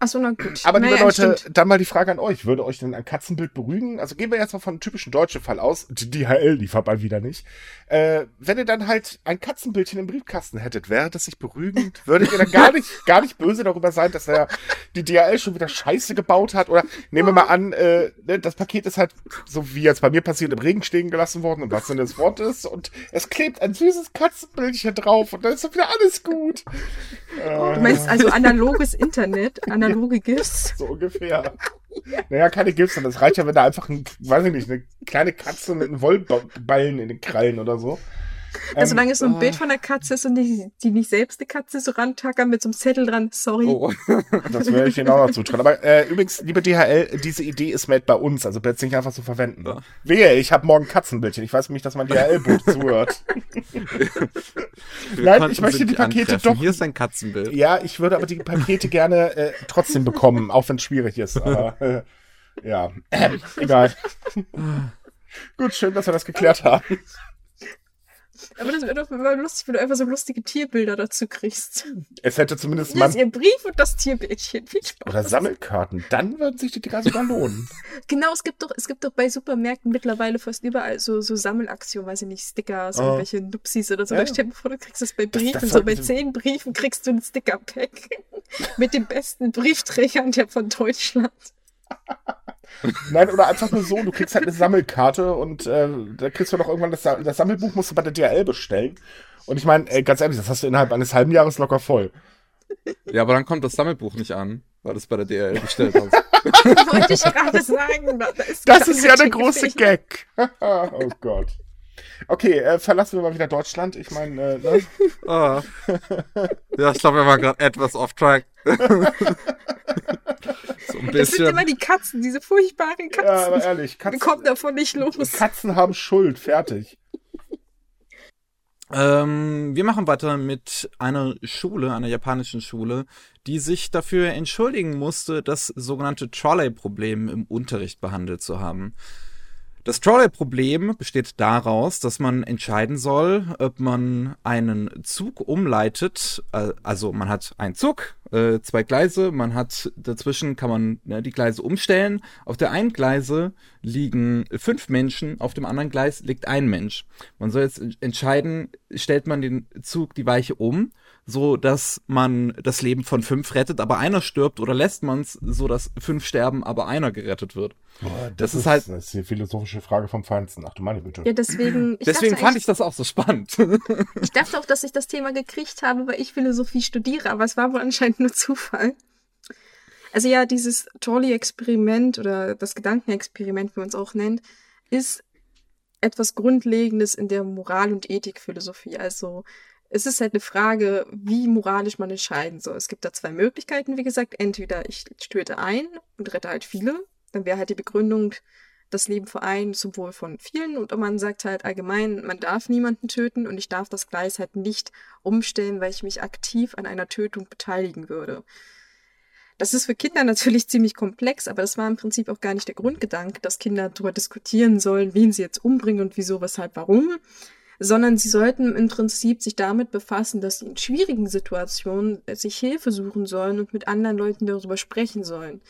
Achso, na gut. Aber liebe naja, Leute, stimmt. dann mal die Frage an euch. Würde euch denn ein Katzenbild beruhigen? Also gehen wir jetzt mal von einem typischen deutschen Fall aus. Die DHL liefert mal wieder nicht. Äh, wenn ihr dann halt ein Katzenbildchen im Briefkasten hättet, wäre das sich beruhigend? Würdet ihr dann gar nicht, gar nicht böse darüber sein, dass er die DHL schon wieder Scheiße gebaut hat? Oder nehmen wir mal an, äh, ne, das Paket ist halt, so wie jetzt bei mir passiert, im Regen stehen gelassen worden und was denn das Wort ist. Und es klebt ein süßes Katzenbildchen drauf und dann ist doch wieder alles gut. Äh, Du meinst also analoges Internet, analoge GIFs? so ungefähr. Naja, keine gibt's dann. Das reicht ja, wenn da einfach ein, weiß ich nicht, eine kleine Katze mit einem Wollballen in den Krallen oder so. Also Ähm, solange es so ein ah. Bild von der Katze ist und die, die nicht selbst eine Katze so rantackern mit so einem Zettel dran, sorry. oh. Das werde ich Ihnen auch noch zutrauen. Aber äh, übrigens, liebe DHL, diese Idee ist made bei uns, also bitte nicht einfach so verwenden. Ja. Wehe, ich habe morgen Katzenbildchen. Ich weiß nämlich, dass mein DHL-Boot zuhört. Nein, ich möchte die Pakete antreffen. doch- Hier ist ein Katzenbild. Ja, ich würde aber die Pakete gerne äh, trotzdem bekommen, auch wenn es schwierig ist. Aber äh, ja, egal. Gut, schön, dass wir das geklärt haben. Aber das wäre doch immer lustig, wenn du einfach so lustige Tierbilder dazu kriegst. Es hätte zumindest man ihr Brief und das Tierbildchen. Viel Spaß. oder Sammelkarten. Dann würden sich die Dinger sogar lohnen. Genau, es gibt doch, es gibt doch bei Supermärkten mittlerweile fast überall so, so Sammelaktionen, weiß ich nicht, Stickers, Oh. irgendwelche Nupsis oder so. Ja. Da stell dir vor, du kriegst das bei Das- Briefen, das so bei zehn Briefen kriegst du ein Sticker-Pack mit den besten Briefträgern der von Deutschland. Nein, oder einfach nur so, du kriegst halt eine Sammelkarte und äh, da kriegst du doch irgendwann das, das Sammelbuch, musst du bei der DHL bestellen. Und ich meine, ganz ehrlich, das hast du innerhalb eines halben Jahres locker voll. Ja, aber dann kommt das Sammelbuch nicht an, weil du es bei der DL bestellt hast. Wollte ich gerade sagen. Da ist Das ist ja der große. Gag. oh Gott. Okay, äh, verlassen wir mal wieder Deutschland. Ich meine, äh, ne? Ah. Ja, ich glaube, wir waren gerade etwas off track. so ein Das sind immer bisschen. die Katzen, diese furchtbaren ja, aber Katzen. ehrlich, Wir Katzen, kommen davon nicht los. Katzen haben Schuld, fertig. Ähm, wir machen weiter mit einer Schule, einer japanischen Schule, die sich dafür entschuldigen musste, das sogenannte Trolley-Problem im Unterricht behandelt zu haben. Das Trolley-Problem besteht daraus, dass man entscheiden soll, ob man einen Zug umleitet. Also man hat einen Zug, äh, zwei Gleise, man hat dazwischen kann man ne, die Gleise umstellen. Auf der einen Gleise liegen fünf Menschen, auf dem anderen Gleis liegt ein Mensch. Man soll jetzt entscheiden, stellt man den Zug die Weiche um, so dass man das Leben von fünf rettet, aber einer stirbt, oder lässt man es so, dass fünf sterben, aber einer gerettet wird. Boah, Das ist halt- Das ist die philosophische Frage vom Feinsten. Ach du meine Güte. Ja, deswegen. Ich Deswegen fand ich das auch so spannend. Ich dachte auch, dass ich das Thema gekriegt habe, weil ich Philosophie studiere, aber es war wohl anscheinend nur Zufall. Also ja, dieses Trolley-Experiment oder das Gedankenexperiment, wie man es auch nennt, ist etwas Grundlegendes in der Moral- und Ethikphilosophie. Also es ist halt eine Frage, wie moralisch man entscheiden soll. Es gibt da zwei Möglichkeiten, wie gesagt. Entweder ich töte ein und rette halt viele, dann wäre halt die Begründung, das Leben vereinen zum Wohl von vielen und man sagt halt allgemein, man darf niemanden töten und ich darf das Gleis halt nicht umstellen, weil ich mich aktiv an einer Tötung beteiligen würde. Das ist für Kinder natürlich ziemlich komplex, aber das war im Prinzip auch gar nicht der Grundgedanke, dass Kinder darüber diskutieren sollen, wen sie jetzt umbringen und wieso, weshalb, warum, sondern sie sollten im Prinzip sich damit befassen, dass sie in schwierigen Situationen sich Hilfe suchen sollen und mit anderen Leuten darüber sprechen sollen.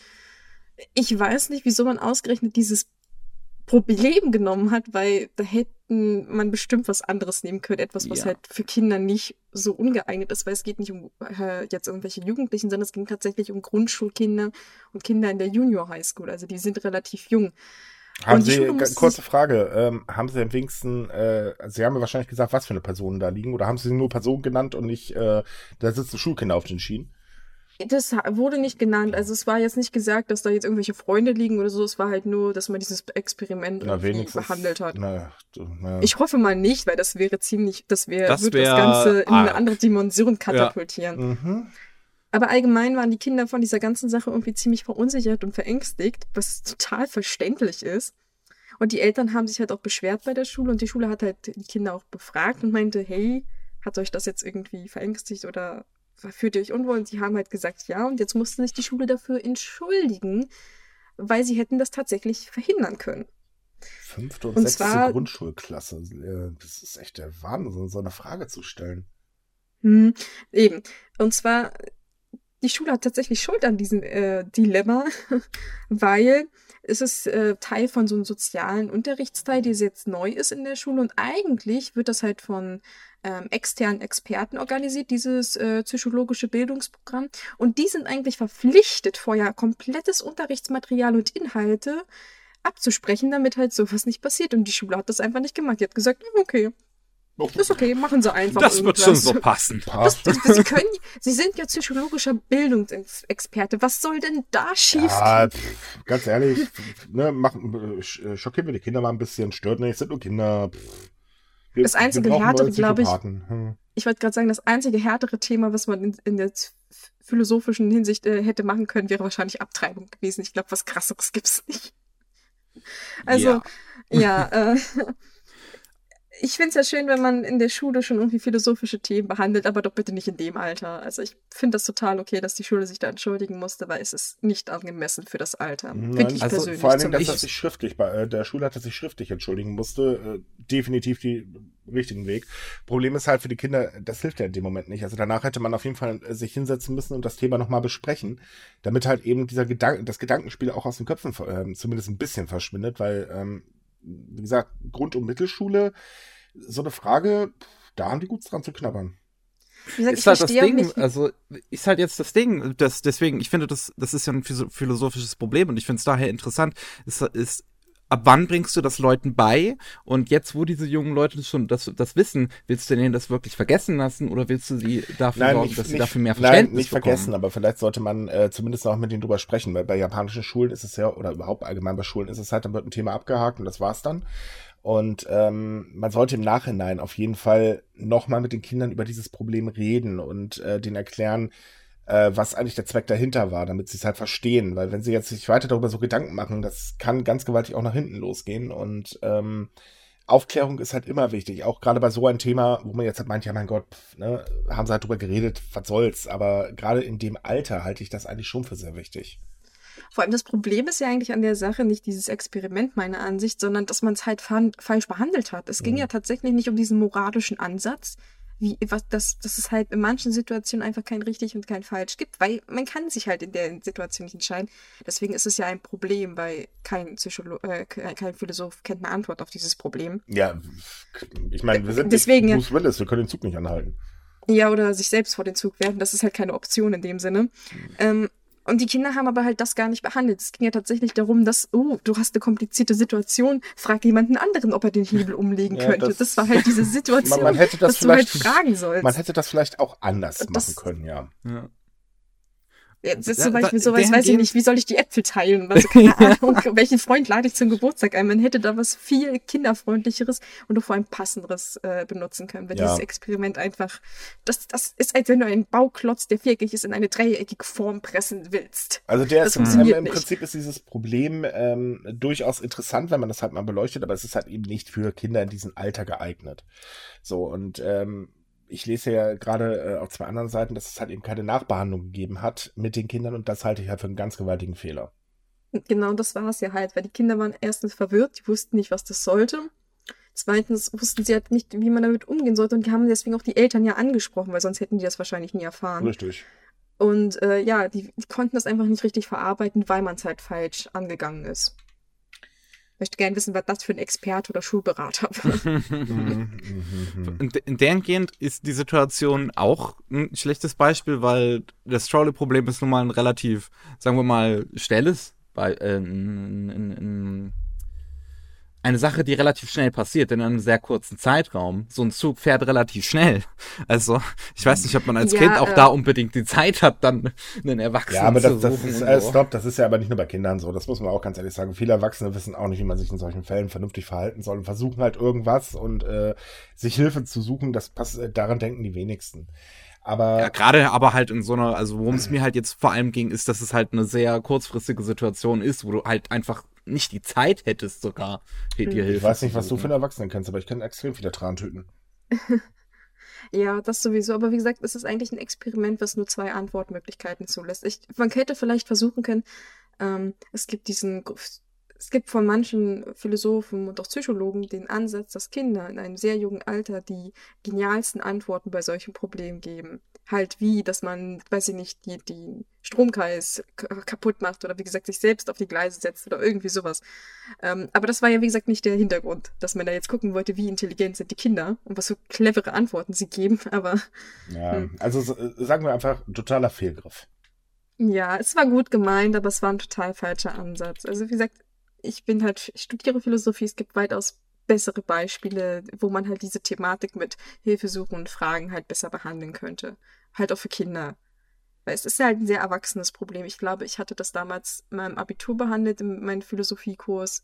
Ich weiß nicht, wieso man ausgerechnet dieses Problem genommen hat, weil da hätten man bestimmt was anderes nehmen können, etwas, was Ja. halt für Kinder nicht so ungeeignet ist, weil es geht nicht um äh, jetzt irgendwelche Jugendlichen, sondern es ging tatsächlich um Grundschulkinder und Kinder in der Junior High School, also die sind relativ jung. Haben Sie, kurze Frage, ähm, haben Sie am wenigsten, äh, Sie haben ja wahrscheinlich gesagt, was für eine Personen da liegen, oder haben Sie nur Personen genannt und nicht, äh, da sitzen Schulkinder auf den Schienen? Das wurde nicht genannt, also es war jetzt nicht gesagt, dass da jetzt irgendwelche Freunde liegen oder so, es war halt nur, dass man dieses Experiment Na, wenigstens. behandelt hat. Na, na, Ich hoffe mal nicht, weil das wäre ziemlich, das wäre, Das würde das wär Ganze in eine arg. andere Dimension katapultieren. mhm. Aber allgemein waren die Kinder von dieser ganzen Sache irgendwie ziemlich verunsichert und verängstigt, was total verständlich ist. Und die Eltern haben sich halt auch beschwert bei der Schule und die Schule hat halt die Kinder auch befragt und meinte, hey, hat euch das jetzt irgendwie verängstigt oder fühlt ihr euch unwohl? Und die haben halt gesagt, ja. Und jetzt musste sich die Schule dafür entschuldigen, weil sie hätten das tatsächlich verhindern können. Fünfte und, Und sechste zwar- Grundschulklasse. Äh, Das ist echt der Wahnsinn, so eine Frage zu stellen. Hm, eben. Und zwar, die Schule hat tatsächlich Schuld an diesem äh, Dilemma, weil es ist äh, Teil von so einem sozialen Unterrichtsteil, der jetzt neu ist in der Schule. Und eigentlich wird das halt von ähm, externen Experten organisiert, dieses äh, psychologische Bildungsprogramm. Und die sind eigentlich verpflichtet, vorher komplettes Unterrichtsmaterial und Inhalte abzusprechen, damit halt sowas nicht passiert. Und die Schule hat das einfach nicht gemacht. Die hat gesagt, "Hm, okay, ist okay, machen sie einfach Das wird irgendwas. schon so passen. Passt. Sie, können, Sie sind ja psychologischer Bildungsexperte. Was soll denn da schief Ja, pff, ganz ehrlich, pff, ne, machen, äh, sch- schockieren wir die Kinder mal ein bisschen, stört nicht, sind nur Kinder. Pff. Wir, Das einzige Härtere, neue glaub ich-. Hm. Ich wollte gerade sagen, das einzige härtere Thema, was man in, in der philosophischen Hinsicht äh, hätte machen können, wäre wahrscheinlich Abtreibung gewesen. Ich glaube, was krasseres gibt's nicht. Also, ja, äh, ich finde es ja schön, wenn man in der Schule schon irgendwie philosophische Themen behandelt, aber doch bitte nicht in dem Alter. Also ich finde das total okay, dass die Schule sich da entschuldigen musste, weil es ist nicht angemessen für das Alter. Finde ich also persönlich Vor Dingen, dass er sich schriftlich bei äh, der Schule hat er sich schriftlich entschuldigen musste. Äh, definitiv die richtigen Weg. Problem ist halt für die Kinder, das hilft ja in dem Moment nicht. Also danach hätte man auf jeden Fall äh, sich hinsetzen müssen und das Thema nochmal besprechen, damit halt eben dieser Gedanken, das Gedankenspiel auch aus den Köpfen ähm, zumindest ein bisschen verschwindet, weil, ähm, wie gesagt, Grund- und Mittelschule, so eine Frage, da haben die gut dran zu knabbern. Wie gesagt, ist ich halt das Ding, nicht, also ist halt jetzt das Ding, das, deswegen, ich finde, das, das ist ja ein philosophisches Problem und ich finde es daher interessant, ist, ist, ab wann bringst du das Leuten bei? Und jetzt, wo diese jungen Leute schon das, das wissen, willst du denen das wirklich vergessen lassen oder willst du sie dafür sorgen, dass sie dafür mehr Verständnis Nein, nicht bekommen? vergessen, aber vielleicht sollte man äh, zumindest auch mit denen drüber sprechen, weil bei japanischen Schulen ist es ja, oder überhaupt allgemein bei Schulen ist es halt, dann wird ein Thema abgehakt und das war's dann. Und ähm, man sollte im Nachhinein auf jeden Fall nochmal mit den Kindern über dieses Problem reden und äh, denen erklären, äh, was eigentlich der Zweck dahinter war, damit sie es halt verstehen. Weil wenn sie jetzt sich weiter darüber so Gedanken machen, das kann ganz gewaltig auch nach hinten losgehen. Und ähm, Aufklärung ist halt immer wichtig, auch gerade bei so einem Thema, wo man jetzt halt meint, ja mein Gott, pf, ne, haben sie halt drüber geredet, was soll's. Aber gerade in dem Alter halte ich das eigentlich schon für sehr wichtig. Vor allem das Problem ist ja eigentlich an der Sache nicht dieses Experiment meiner Ansicht, sondern dass man es halt fa- falsch behandelt hat. Es ging Mhm. ja tatsächlich nicht um diesen moralischen Ansatz, wie was das, dass es halt in manchen Situationen einfach kein richtig und kein falsch gibt, weil man kann sich halt in der Situation nicht entscheiden. Deswegen ist es ja ein Problem, weil kein Psycholo äh, ke- kein Philosoph kennt eine Antwort auf dieses Problem. Ja, ich meine, wir sind Deswegen, nicht Bruce Willis, wir können den Zug nicht anhalten. Ja, oder sich selbst vor den Zug werfen, das ist halt keine Option in dem Sinne. Ähm, und die Kinder haben aber halt das gar nicht behandelt. Es ging ja tatsächlich darum, dass, oh, du hast eine komplizierte Situation, frag jemanden anderen, ob er den Hebel umlegen Ja, könnte. das- Das, war halt diese Situation, Man, man hätte das dass du halt vielleicht, fragen sollst. man hätte das vielleicht auch anders Das- machen können, ja. Ja. Das ist zum Beispiel sowas, weiß ich nicht, wie soll ich die Äpfel teilen? Also keine Ahnung, welchen Freund lade ich zum Geburtstag ein? Man hätte da was viel kinderfreundlicheres und auch vor allem passenderes äh, benutzen können, wenn Ja. dieses Experiment einfach, das, das ist, als wenn du einen Bauklotz, der viereckig ist, in eine dreieckige Form pressen willst. Also der Das ist, ähm, im. Prinzip ist dieses Problem ähm, durchaus interessant, wenn man das halt mal beleuchtet, aber es ist halt eben nicht für Kinder in diesem Alter geeignet. So, und ähm, ich lese ja gerade äh, auf zwei anderen Seiten, dass es halt eben keine Nachbehandlung gegeben hat mit den Kindern und das halte ich halt für einen ganz gewaltigen Fehler. Genau das war es ja halt, weil die Kinder waren erstens verwirrt, die wussten nicht, was das sollte. Zweitens wussten sie halt nicht, wie man damit umgehen sollte und die haben deswegen auch die Eltern ja angesprochen, weil sonst hätten die das wahrscheinlich nie erfahren. Richtig. Und äh, ja, die, die konnten das einfach nicht richtig verarbeiten, weil man es halt falsch angegangen ist. Ich möchte gerne wissen, was das für ein Experte oder Schulberater war. Mhm. In, in dahingehend ist die Situation auch ein schlechtes Beispiel, weil das Trolley-Problem ist nun mal ein relativ, sagen wir mal, schnelles, bei, äh, in, in, in, eine Sache, die relativ schnell passiert, in einem sehr kurzen Zeitraum. So ein Zug fährt relativ schnell. Also, ich weiß nicht, ob man als Ja, Kind auch äh, da unbedingt die Zeit hat, dann einen Erwachsenen Ja, aber zu das, das suchen. ist, äh, stopp, das ist ja aber nicht nur bei Kindern so. Das muss man auch ganz ehrlich sagen. Viele Erwachsene wissen auch nicht, wie man sich in solchen Fällen vernünftig verhalten soll und versuchen halt irgendwas und äh, sich Hilfe zu suchen. Das passt, äh, daran denken die wenigsten. Aber Ja, gerade aber halt in so einer, also worum es mir halt jetzt vor allem ging, ist, dass es halt eine sehr kurzfristige Situation ist, wo du halt einfach nicht die Zeit hättest, sogar dir Hm. Hilfe ich weiß nicht, was du für einen Erwachsenen kennst, aber ich kenne extrem viele Trantüten. Ja, das sowieso. Aber wie gesagt, es ist eigentlich ein Experiment, was nur zwei Antwortmöglichkeiten zulässt. Ich, man hätte vielleicht versuchen können, ähm, es gibt diesen, es gibt von manchen Philosophen und auch Psychologen den Ansatz, dass Kinder in einem sehr jungen Alter die genialsten Antworten bei solchen Problemen geben. Halt wie, dass man, weiß ich nicht, die, die Stromkreis kaputt macht oder wie gesagt sich selbst auf die Gleise setzt oder irgendwie sowas. Ähm, aber das war ja, wie gesagt, nicht der Hintergrund, dass man da jetzt gucken wollte, wie intelligent sind die Kinder und was für clevere Antworten sie geben. Aber Ja, Hm. also so- sagen wir einfach, totaler Fehlgriff. ja, es war gut gemeint, aber es war ein total falscher Ansatz. Also wie gesagt, ich bin halt, ich studiere Philosophie, es gibt weitaus bessere Beispiele, wo man halt diese Thematik mit Hilfesuchen und Fragen halt besser behandeln könnte. Halt auch für Kinder. Weil es ist ja halt ein sehr erwachsenes Problem. Ich glaube, ich hatte das damals in meinem Abitur behandelt, in meinem Philosophiekurs.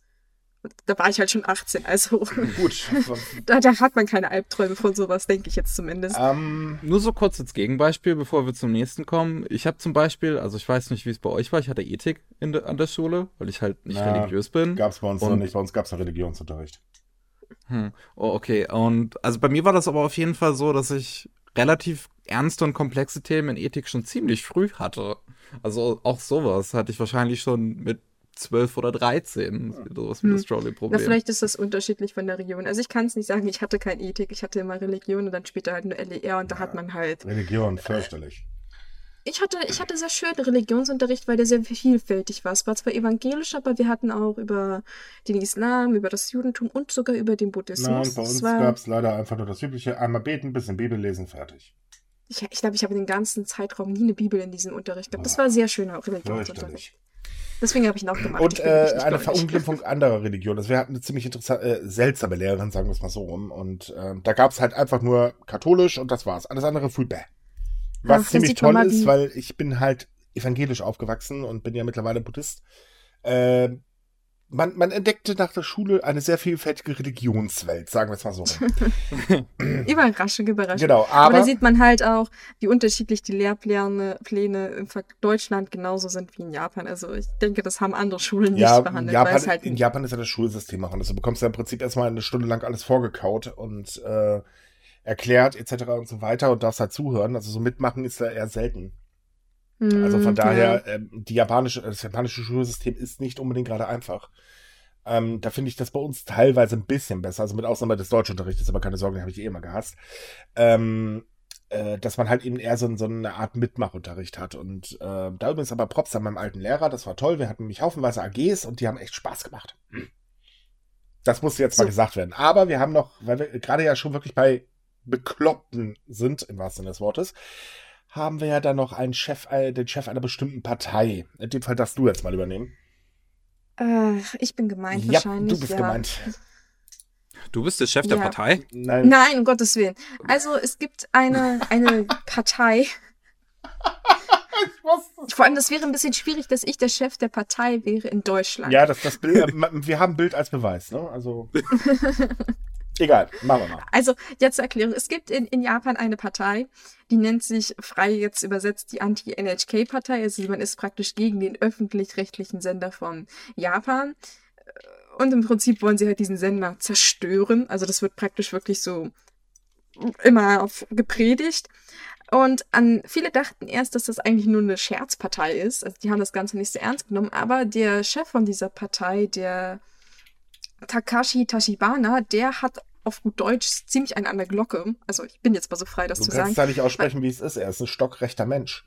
Und Da war ich halt schon 18, also Gut. da, da hat man keine Albträume von sowas, denke ich jetzt zumindest. ähm, Nur so kurz als Gegenbeispiel, bevor wir zum nächsten kommen. Ich habe zum Beispiel, also ich weiß nicht, wie es bei euch war, ich hatte Ethik in de, an der Schule, weil ich halt nicht Na, religiös bin. gab es bei uns noch Und- nicht. Bei uns gab es noch Religionsunterricht. Hm. Oh, okay. Und also bei mir war das aber auf jeden Fall so, dass ich relativ ernste und komplexe Themen in Ethik schon ziemlich früh hatte. Also auch sowas hatte ich wahrscheinlich schon mit 12 oder 13. Sowas wie Hm. das Na, Trolley-Problem. vielleicht ist das unterschiedlich von der Region. Also ich kann es nicht sagen, ich hatte keine Ethik, ich hatte immer Religion und dann später halt nur LER und da hat man halt. Religion, fürchterlich. Ich hatte, ich hatte sehr schönen Religionsunterricht, weil der sehr vielfältig war. Es war zwar evangelisch, aber wir hatten auch über den Islam, über das Judentum und sogar über den Buddhismus. Nein, bei uns war, gab es leider einfach nur das übliche, einmal beten, bisschen Bibel lesen, fertig. ich glaube, ich, glaub, ich habe den ganzen Zeitraum nie eine Bibel in diesem Unterricht gehabt. Das war sehr schöner Religionsunterricht. Deswegen habe ich ihn auch gemacht. Und äh, eine. Verunglimpfung anderer Religionen. Also wir hatten eine ziemlich interessante, äh, seltsame Lehrerin, sagen wir es mal so rum. Und äh, da gab es halt einfach nur katholisch und das war's. Alles andere bäh. Was Ach, da ziemlich toll ist, weil ich bin halt evangelisch aufgewachsen und bin ja mittlerweile Buddhist. Äh, man, man entdeckte nach der Schule eine sehr vielfältige Religionswelt, sagen wir es mal so. Überraschung, Überraschung. genau, Aber, aber da sieht man halt auch, wie unterschiedlich die Lehrpläne Pläne in Deutschland genauso sind wie in Japan. Also ich denke, das haben andere Schulen nicht ja, behandelt, weil Japan, es halt in Japan ist ja das Schulsystem auch anders. Du bekommst ja im Prinzip erstmal eine Stunde lang alles vorgekaut und äh, erklärt etc. und so weiter und darfst halt zuhören. Also so mitmachen ist da eher selten. Also von Mm, daher, ähm, die japanische, das japanische Schulsystem ist nicht unbedingt gerade einfach. Ähm, da finde ich das bei uns teilweise ein bisschen besser, also mit Ausnahme des Deutschunterrichts, aber keine Sorge, den habe ich eh immer gehasst. Ähm, äh, dass man halt eben eher so, so eine Art Mitmachunterricht hat. Und äh, da übrigens aber Props an meinem alten Lehrer, das war toll. Wir hatten nämlich haufenweise AGs und die haben echt Spaß gemacht. Das musste jetzt mal So. gesagt werden. Aber wir haben noch, weil wir gerade ja schon wirklich bei Bekloppten sind, im wahrsten Sinne des Wortes, haben wir ja dann noch einen Chef, äh, den Chef einer bestimmten Partei. In dem Fall darfst du jetzt mal übernehmen. Äh, ich bin gemeint ja, wahrscheinlich. du bist ja. gemeint. Du bist der Chef der Ja. Partei? Nein. Nein, um Gottes Willen. Also es gibt eine, eine Partei. Vor allem, das wäre ein bisschen schwierig, dass ich der Chef der Partei wäre in Deutschland. Ja, das, das Bild, äh, wir haben Bild als Beweis, ne? Also. Egal, machen wir mal. Also, jetzt zur Erklärung. Es gibt in, in Japan eine Partei, die nennt sich frei jetzt übersetzt die Anti-NHK-Partei. Also man ist praktisch gegen den öffentlich-rechtlichen Sender von Japan. Und im Prinzip wollen sie halt diesen Sender zerstören. Also das wird praktisch wirklich so immer auf gepredigt. Und an viele dachten erst, dass das eigentlich nur eine Scherzpartei ist. Also die haben das Ganze nicht so ernst genommen. Aber der Chef von dieser Partei, der Takashi Tachibana, der hat auf gut Deutsch ziemlich einen an der Glocke. Also ich bin jetzt mal so frei, das Du zu kannst sagen. da nicht aussprechen, wie es ist. Er ist ein stockrechter Mensch.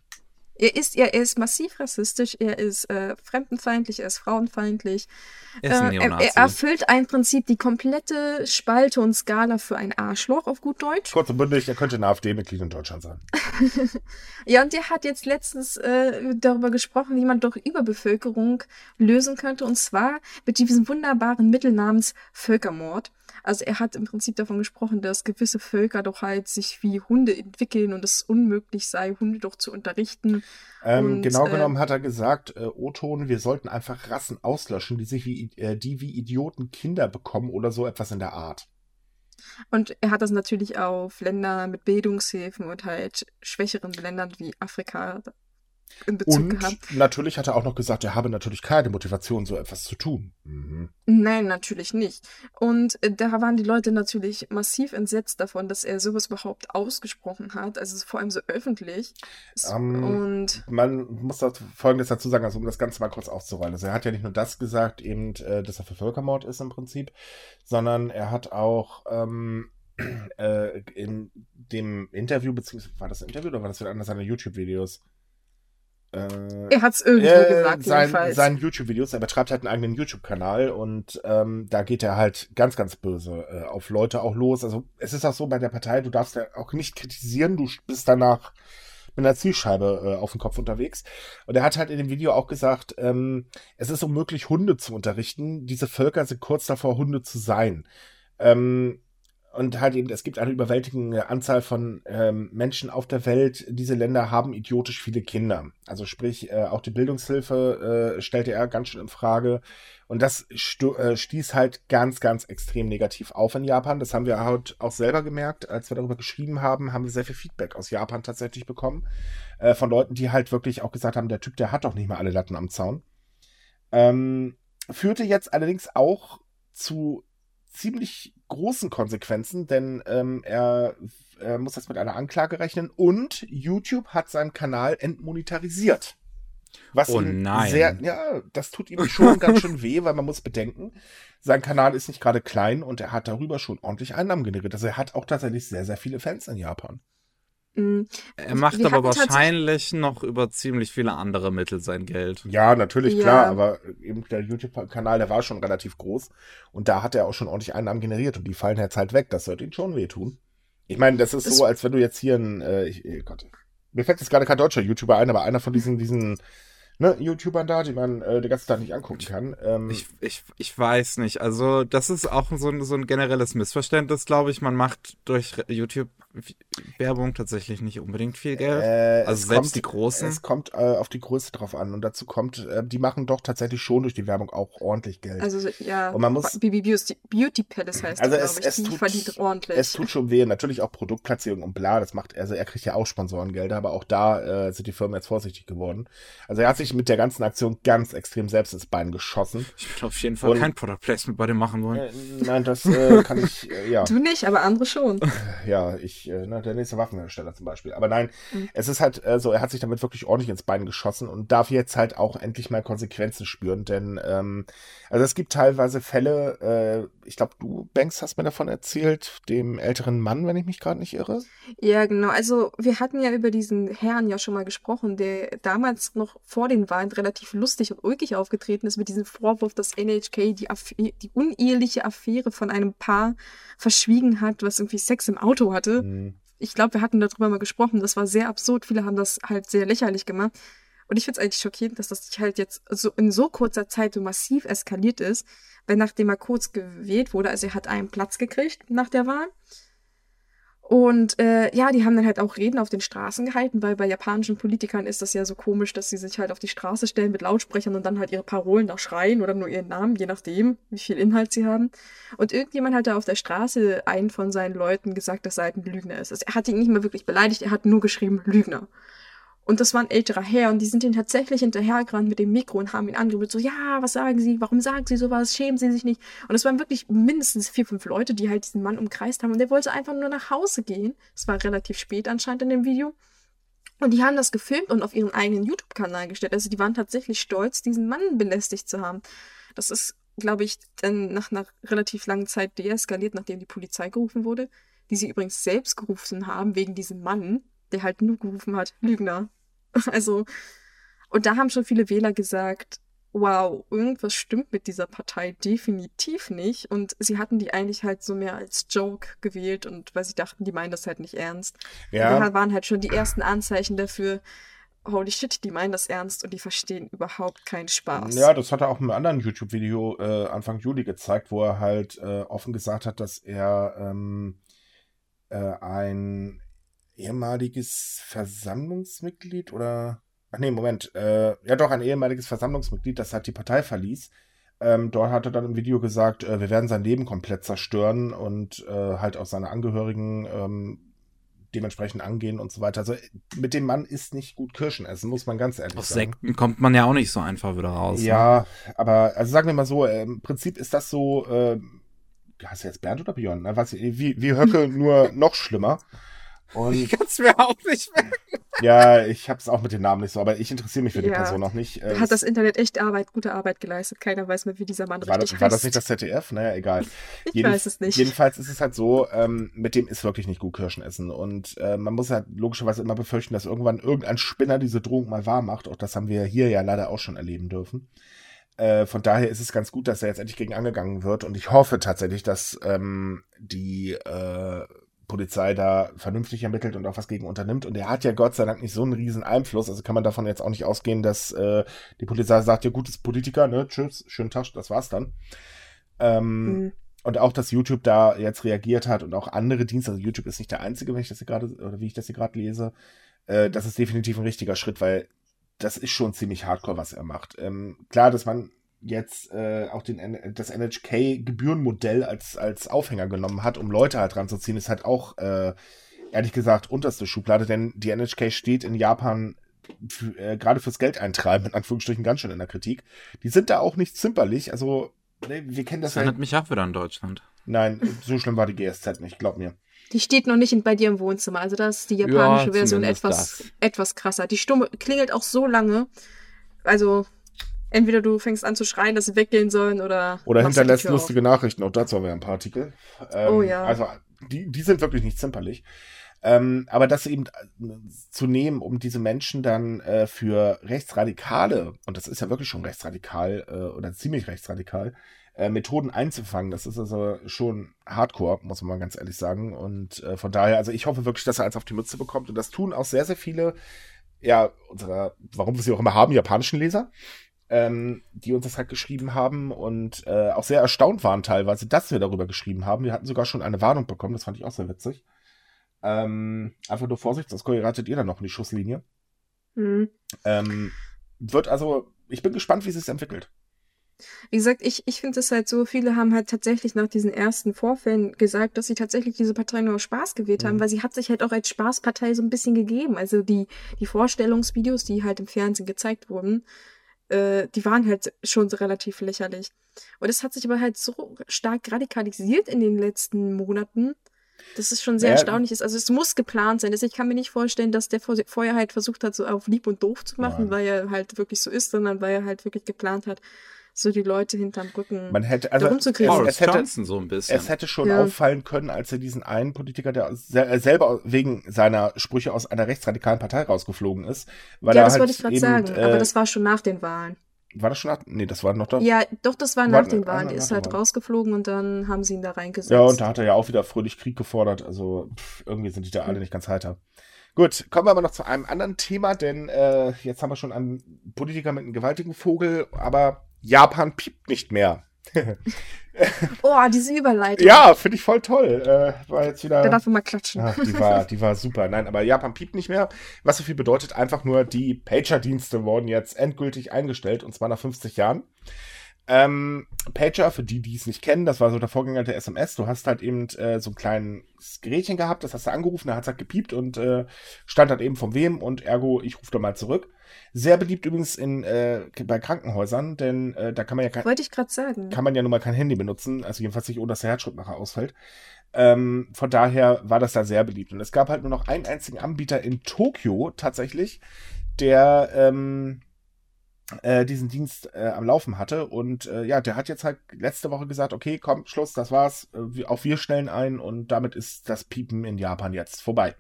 Er ist, er ist massiv rassistisch, er ist äh, fremdenfeindlich, er ist frauenfeindlich. Er ist ein Äh, er, er erfüllt ein Prinzip die komplette Spalte und Skala für ein Arschloch auf gut Deutsch. Kurz und bündig, er könnte ein AfD-Mitglied in Deutschland sein. Ja, und der hat jetzt letztens äh, darüber gesprochen, wie man doch Überbevölkerung lösen könnte. Und zwar mit diesem wunderbaren Mittel namens Völkermord. Also er hat im Prinzip davon gesprochen, dass gewisse Völker doch halt sich wie Hunde entwickeln und es unmöglich sei, Hunde doch zu unterrichten. Ähm, Und, genau äh, genommen hat er gesagt, äh, O-Ton, wir sollten einfach Rassen auslöschen, die sich wie, äh, die wie Idioten Kinder bekommen oder so etwas in der Art. Und er hat das natürlich auf Länder mit Bildungshilfen und halt schwächeren Ländern wie Afrika in Bezug Und gehabt. natürlich hat er auch noch gesagt, er habe natürlich keine Motivation, so etwas zu tun. Mhm. Nein, natürlich nicht. Und äh, da waren die Leute natürlich massiv entsetzt davon, dass er sowas überhaupt ausgesprochen hat. Also vor allem so öffentlich. S- Ähm, Und Man muss dazu Folgendes dazu sagen, also um das Ganze mal kurz aufzurollen. Also er hat ja nicht nur das gesagt, eben, äh, dass er für Völkermord ist im Prinzip, sondern er hat auch ähm, äh, in dem Interview, beziehungsweise war das ein Interview oder war das wieder einer seiner YouTube-Videos? Äh, er hat es irgendwo äh, gesagt, sein, jedenfalls. seinen YouTube-Videos, er betreibt halt einen eigenen YouTube-Kanal und ähm, da geht er halt ganz, ganz böse äh, auf Leute auch los. Also es ist auch so bei der Partei, du darfst ja auch nicht kritisieren, du bist danach mit einer Zielscheibe äh, auf dem Kopf unterwegs. Und er hat halt in dem Video auch gesagt, ähm, es ist unmöglich, Hunde zu unterrichten. Diese Völker sind kurz davor, Hunde zu sein. Ähm, und halt eben, es gibt eine überwältigende Anzahl von ähm, Menschen auf der Welt. Diese Länder haben idiotisch viele Kinder. Also sprich, äh, auch die Bildungshilfe äh, stellte er ganz schön in Frage. Und das äh, stieß halt ganz, ganz extrem negativ auf in Japan. Das haben wir halt auch selber gemerkt. Als wir darüber geschrieben haben, haben wir sehr viel Feedback aus Japan tatsächlich bekommen. Äh, von Leuten, die halt wirklich auch gesagt haben, der Typ, der hat doch nicht mal alle Latten am Zaun. Ähm, führte jetzt allerdings auch zu ziemlich großen Konsequenzen, denn ähm, er, er muss jetzt mit einer Anklage rechnen und YouTube hat seinen Kanal entmonetarisiert. Was Oh ihm nein. sehr, ja, das tut ihm schon ganz schön weh, weil man muss bedenken, sein Kanal ist nicht gerade klein und er hat darüber schon ordentlich Einnahmen generiert. Also er hat auch tatsächlich sehr, sehr viele Fans in Japan. Mm, Er macht aber wahrscheinlich noch über ziemlich viele andere Mittel sein Geld. Ja, natürlich, Ja. klar, aber eben der YouTube-Kanal, der war schon relativ groß und da hat er auch schon ordentlich Einnahmen generiert und die fallen jetzt halt weg. Das sollte ihn schon wehtun. Ich meine, das ist Es- so, als wenn du jetzt hier ein, äh, ich, oh Gott, mir fällt jetzt gerade kein deutscher YouTuber ein, aber einer von diesen, diesen, ne, YouTubern da, die man äh, den ganzen Tag nicht angucken kann. Ähm, Ich, ich, ich weiß nicht. Also, das ist auch so ein, so ein generelles Missverständnis, glaube ich. Man macht durch YouTube-Werbung tatsächlich nicht unbedingt viel Geld. äh, also selbst kommt, die Großen. Es kommt äh, auf die Größe drauf an und dazu kommt, äh, die machen doch tatsächlich schon durch die Werbung auch ordentlich Geld. also ja, Und man muss- BB Beauty, Beauty Palace heißt Also es- glaube ich. es die tut- verdient ordentlich. Es tut schon weh, natürlich auch Produktplatzierung und bla, das macht, also er kriegt ja auch Sponsorengelder, aber auch da äh, sind die Firmen jetzt vorsichtig geworden. Also er hat sich mit der ganzen Aktion ganz extrem selbst ins Bein geschossen. Ich würde auf jeden Fall Und- kein Product Placement bei dem machen wollen. Äh, nein, das äh, kann ich, äh, ja, Du nicht, aber andere schon. ja, ich, äh, na, der nächste Waffenhersteller zum Beispiel. Aber nein, Mhm. es ist halt äh, so, er hat sich damit wirklich ordentlich ins Bein geschossen und darf jetzt halt auch endlich mal Konsequenzen spüren, denn, ähm, also es gibt teilweise Fälle, äh, ich glaube, du, Banks, hast mir davon erzählt, dem älteren Mann, wenn ich mich gerade nicht irre. Ja, genau. Also wir hatten ja über diesen Herrn ja schon mal gesprochen, der damals noch vor den Wahlen relativ lustig und ulkig aufgetreten ist mit diesem Vorwurf, dass NHK die, Aff die uneheliche Affäre von einem Paar verschwiegen hat, was irgendwie Sex im Auto hatte. Hm. Ich glaube, wir hatten darüber mal gesprochen. Das war sehr absurd. Viele haben das halt sehr lächerlich gemacht. Und ich finde es eigentlich schockierend, dass das halt jetzt so in so kurzer Zeit so massiv eskaliert ist, weil nachdem er kurz gewählt wurde, also er hat einen Platz gekriegt nach der Wahl. Und äh, ja, die haben dann halt auch Reden auf den Straßen gehalten, weil bei japanischen Politikern ist das ja so komisch, dass sie sich halt auf die Straße stellen mit Lautsprechern und dann halt ihre Parolen da schreien oder nur ihren Namen, je nachdem, wie viel Inhalt sie haben. Und irgendjemand hat da auf der Straße einen von seinen Leuten gesagt, dass er halt ein Lügner ist. Also er hat ihn nicht mehr wirklich beleidigt, er hat nur geschrieben Lügner. Und das war ein älterer Herr und die sind ihn tatsächlich hinterhergerannt mit dem Mikro und haben ihn angebrüllt, so, ja, was sagen Sie, warum sagen Sie sowas, schämen Sie sich nicht. Und es waren wirklich mindestens vier, fünf Leute, die halt diesen Mann umkreist haben und der wollte einfach nur nach Hause gehen. Es war relativ spät anscheinend in dem Video. Und die haben das gefilmt und auf ihren eigenen YouTube-Kanal gestellt. Also die waren tatsächlich stolz, diesen Mann belästigt zu haben. Das ist glaube ich, dann nach einer relativ langen Zeit deeskaliert, nachdem die Polizei gerufen wurde, die sie übrigens selbst gerufen haben, wegen diesem Mann, der halt nur gerufen hat, Lügner. Also, und da haben schon viele Wähler gesagt, wow, irgendwas stimmt mit dieser Partei definitiv nicht. Und sie hatten die eigentlich halt so mehr als Joke gewählt und weil sie dachten, die meinen das halt nicht ernst. Ja. Und da waren halt schon die ersten Anzeichen dafür, holy shit, die meinen das ernst und die verstehen überhaupt keinen Spaß. Ja, das hat er auch in einem anderen YouTube-Video äh, Anfang Juli gezeigt, wo er halt äh, offen gesagt hat, dass er ähm, äh, ein ehemaliges Versammlungsmitglied oder Ach nee, Moment. Äh, ja doch, ein ehemaliges Versammlungsmitglied, das halt die Partei verließ. Ähm, dort hat er dann im Video gesagt, äh, wir werden sein Leben komplett zerstören und äh, halt auch seine Angehörigen ähm, dementsprechend angehen und so weiter. Also mit dem Mann ist nicht gut Kirschen essen, muss man ganz ehrlich Aus sagen. Sekten kommt man ja auch nicht so einfach wieder raus. Ja, ne? aber also sagen wir mal so, äh, im Prinzip ist das so, äh, hast du jetzt Bernd oder Björn? Was, wie, wie Höcke, nur noch schlimmer. Und ich kann es mir auch nicht merken. Ja, ich habe es auch mit den Namen nicht so, aber ich interessiere mich für die ja. Person noch nicht. Äh, Hat das Internet echt Arbeit, gute Arbeit geleistet. Keiner weiß mehr, wie dieser Mann war richtig das, heißt. War das nicht das ZDF? Naja, egal. ich Jeden, weiß es nicht. Jedenfalls ist es halt so, ähm, mit dem ist wirklich nicht gut Kirschen essen. Und äh, man muss halt logischerweise immer befürchten, dass irgendwann irgendein Spinner diese Drohung mal wahr macht. Auch das haben wir hier ja leider auch schon erleben dürfen. Äh, von daher ist es ganz gut, dass er jetzt endlich gegen angegangen wird. Und ich hoffe tatsächlich, dass ähm, die äh, Polizei da vernünftig ermittelt und auch was gegen unternimmt. Und er hat ja Gott sei Dank nicht so einen riesen Einfluss. Also kann man davon jetzt auch nicht ausgehen, dass äh, die Polizei sagt, ja gutes Politiker, ne, tschüss, schönen Tag, das war's dann. Ähm, mhm. Und auch, dass YouTube da jetzt reagiert hat und auch andere Dienste, also YouTube ist nicht der einzige, wenn ich das hier gerade, oder wie ich das hier gerade lese, äh, das ist definitiv ein richtiger Schritt, weil das ist schon ziemlich hardcore, was er macht. Ähm, klar, dass man jetzt äh, auch den, das NHK-Gebührenmodell als, als Aufhänger genommen hat, um Leute halt ranzuziehen, ist halt auch, äh, ehrlich gesagt, unterste Schublade, denn die NHK steht in Japan äh, gerade fürs Geldeintreiben, in Anführungsstrichen, ganz schön in der Kritik. Die sind da auch nicht zimperlich, also ne, wir kennen das, das erinnert ja. mich auch wieder an Deutschland. Nein, so schlimm war die GSZ nicht, glaub mir. Die steht noch nicht in, bei dir im Wohnzimmer. Also das ist die japanische ja, Version etwas, etwas krasser. Die Stumme klingelt auch so lange. Also entweder du fängst an zu schreien, dass sie weggehen sollen oder. Oder hinterlässt lustige auf. Nachrichten. Auch dazu haben wir ein paar Artikel. Ähm, oh ja. Also, die, die sind wirklich nicht zimperlich. Ähm, aber das eben äh, zu nehmen, um diese Menschen dann äh, für Rechtsradikale, und das ist ja wirklich schon rechtsradikal äh, oder ziemlich rechtsradikal, äh, Methoden einzufangen, das ist also schon hardcore, muss man mal ganz ehrlich sagen. Und äh, von daher, also ich hoffe wirklich, dass er eins auf die Mütze bekommt. Und das tun auch sehr, sehr viele, ja, unserer, warum wir sie auch immer haben, japanischen Leser ähm, die uns das halt geschrieben haben und äh, auch sehr erstaunt waren teilweise, dass wir darüber geschrieben haben. Wir hatten sogar schon eine Warnung bekommen, das fand ich auch sehr witzig. Ähm, einfach nur Vorsicht, sonst geratet ihr dann noch in die Schusslinie. Mhm. Ähm, wird also, ich bin gespannt, wie es sich entwickelt. Wie gesagt, ich, ich finde es halt so, viele haben halt tatsächlich nach diesen ersten Vorfällen gesagt, dass sie tatsächlich diese Partei nur aus Spaß gewählt haben, mhm. weil sie hat sich halt auch als Spaßpartei so ein bisschen gegeben. Also die, die Vorstellungsvideos, die halt im Fernsehen gezeigt wurden, äh, die waren halt schon so relativ lächerlich. Und es hat sich aber halt so stark radikalisiert in den letzten Monaten, dass es schon sehr ja. erstaunlich ist. Also es muss geplant sein. Also ich kann mir nicht vorstellen, dass der vorher halt versucht hat, so auf lieb und doof zu machen, Nein. weil er halt wirklich so ist, sondern weil er halt wirklich geplant hat, so die Leute hinterm Rücken Man hätte, also es, es, hätte, so ein bisschen. es hätte schon ja. auffallen können, als er diesen einen Politiker, der äh, selber wegen seiner Sprüche aus einer rechtsradikalen Partei rausgeflogen ist. Weil ja, das halt wollte ich gerade sagen, äh, aber das war schon nach den Wahlen. War das schon nach? Nee, das war noch da. Ja, doch, das war, war nach den Wahlen. Der ist halt rausgeflogen und dann haben sie ihn da reingesetzt. Ja, und da hat er ja auch wieder fröhlich Krieg gefordert. Also pff, irgendwie sind die da alle nicht ganz heiter. Gut, kommen wir aber noch zu einem anderen Thema, denn äh, jetzt haben wir schon einen Politiker mit einem gewaltigen Vogel, aber Japan piept nicht mehr. oh, diese Überleitung. Ja, finde ich voll toll. Äh, war jetzt wieder. Da darf man mal klatschen. Ach, die, war, die war super. Nein, aber Japan piept nicht mehr. Was so viel bedeutet, einfach nur, die Pager-Dienste wurden jetzt endgültig eingestellt und zwar nach 50 Jahren. Ähm, Pager, für die, die es nicht kennen, das war so der Vorgänger der SMS. Du hast halt eben äh, so ein kleines Gerätchen gehabt, das hast du angerufen, da hat es halt gepiept und äh, stand halt eben von wem und ergo, ich rufe da mal zurück. Sehr beliebt übrigens in, äh, bei Krankenhäusern, denn äh, da kann man ja kein, Wollte ich gerade sagen. Kann man ja nun mal kein Handy benutzen, also jedenfalls nicht ohne dass der Herzschritt nachher ausfällt. Ähm, von daher war das da sehr beliebt. Und es gab halt nur noch einen einzigen Anbieter in Tokio tatsächlich, der ähm, äh, diesen Dienst äh, am Laufen hatte. Und äh, ja, der hat jetzt halt letzte Woche gesagt, okay, komm, Schluss, das war's. Äh, auch wir stellen ein und damit ist das Piepen in Japan jetzt vorbei.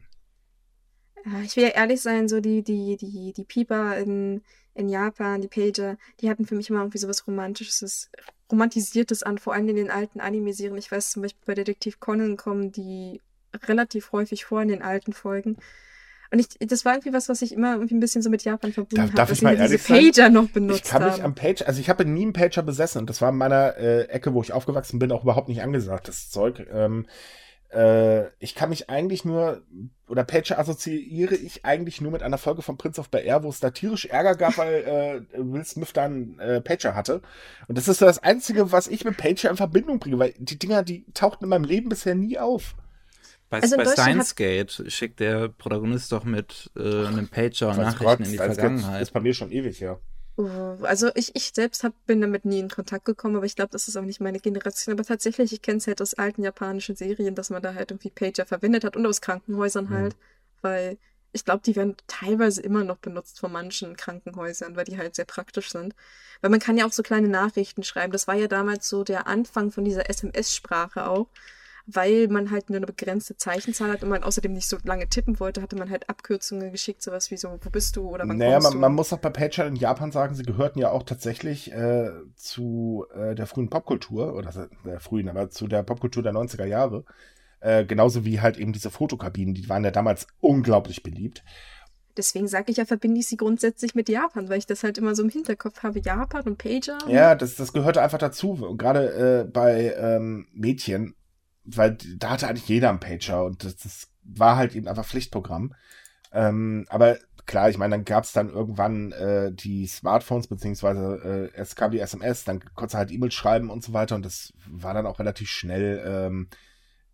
Ich will ja ehrlich sein, so die, die, die, die Pieper in, in Japan, die Pager, die hatten für mich immer irgendwie so was Romantisches, Romantisiertes an, vor allem in den alten Anime-Serien. Ich weiß zum Beispiel bei Detektiv Conan kommen die relativ häufig vor in den alten Folgen. Und ich, das war irgendwie was, was ich immer irgendwie ein bisschen so mit Japan verbunden habe, dass ich mal diese Pager sein? noch benutzt Ich kann mich am Pager, also ich habe nie einen Pager besessen und das war in meiner äh, Ecke, wo ich aufgewachsen bin, auch überhaupt nicht angesagt, das Zeug. Ähm, äh, ich kann mich eigentlich nur, oder Pager assoziiere ich eigentlich nur mit einer Folge von Prince of Bel Air, wo es da tierisch Ärger gab, weil äh, Will Smith dann äh, Pager hatte. Und das ist so das Einzige, was ich mit Pager in Verbindung bringe, weil die Dinger, die tauchten in meinem Leben bisher nie auf. Bei, also bei Steins Gate schickt der Protagonist doch mit äh, einem Pager Nachrichten Gott, in die Vergangenheit. Das ist bei mir schon ewig, ja. Also ich, ich selbst hab, bin damit nie in Kontakt gekommen, aber ich glaube, das ist auch nicht meine Generation. Aber tatsächlich, ich kenne es halt aus alten japanischen Serien, dass man da halt irgendwie Pager verwendet hat und aus Krankenhäusern mhm. halt. Weil ich glaube, die werden teilweise immer noch benutzt von manchen Krankenhäusern, weil die halt sehr praktisch sind. Weil man kann ja auch so kleine Nachrichten schreiben. Das war ja damals so der Anfang von dieser SMS-Sprache auch weil man halt nur eine begrenzte Zeichenzahl hat und man außerdem nicht so lange tippen wollte, hatte man halt Abkürzungen geschickt, sowas wie so, wo bist du oder wann naja, kommst man, du? man muss auch bei Pager in Japan sagen, sie gehörten ja auch tatsächlich äh, zu äh, der frühen Popkultur, oder der frühen, aber zu der Popkultur der 90er Jahre. Äh, genauso wie halt eben diese Fotokabinen, die waren ja damals unglaublich beliebt. Deswegen sage ich ja, verbinde ich sie grundsätzlich mit Japan, weil ich das halt immer so im Hinterkopf habe, Japan und Pager. Ja, das, das gehörte einfach dazu. Und gerade äh, bei ähm, Mädchen weil da hatte eigentlich jeder einen Pager und das, das war halt eben einfach Pflichtprogramm. Ähm, aber klar, ich meine, dann gab es dann irgendwann äh, die Smartphones, beziehungsweise äh, es kam die SMS, dann konntest du halt E-Mails schreiben und so weiter und das war dann auch relativ schnell ähm,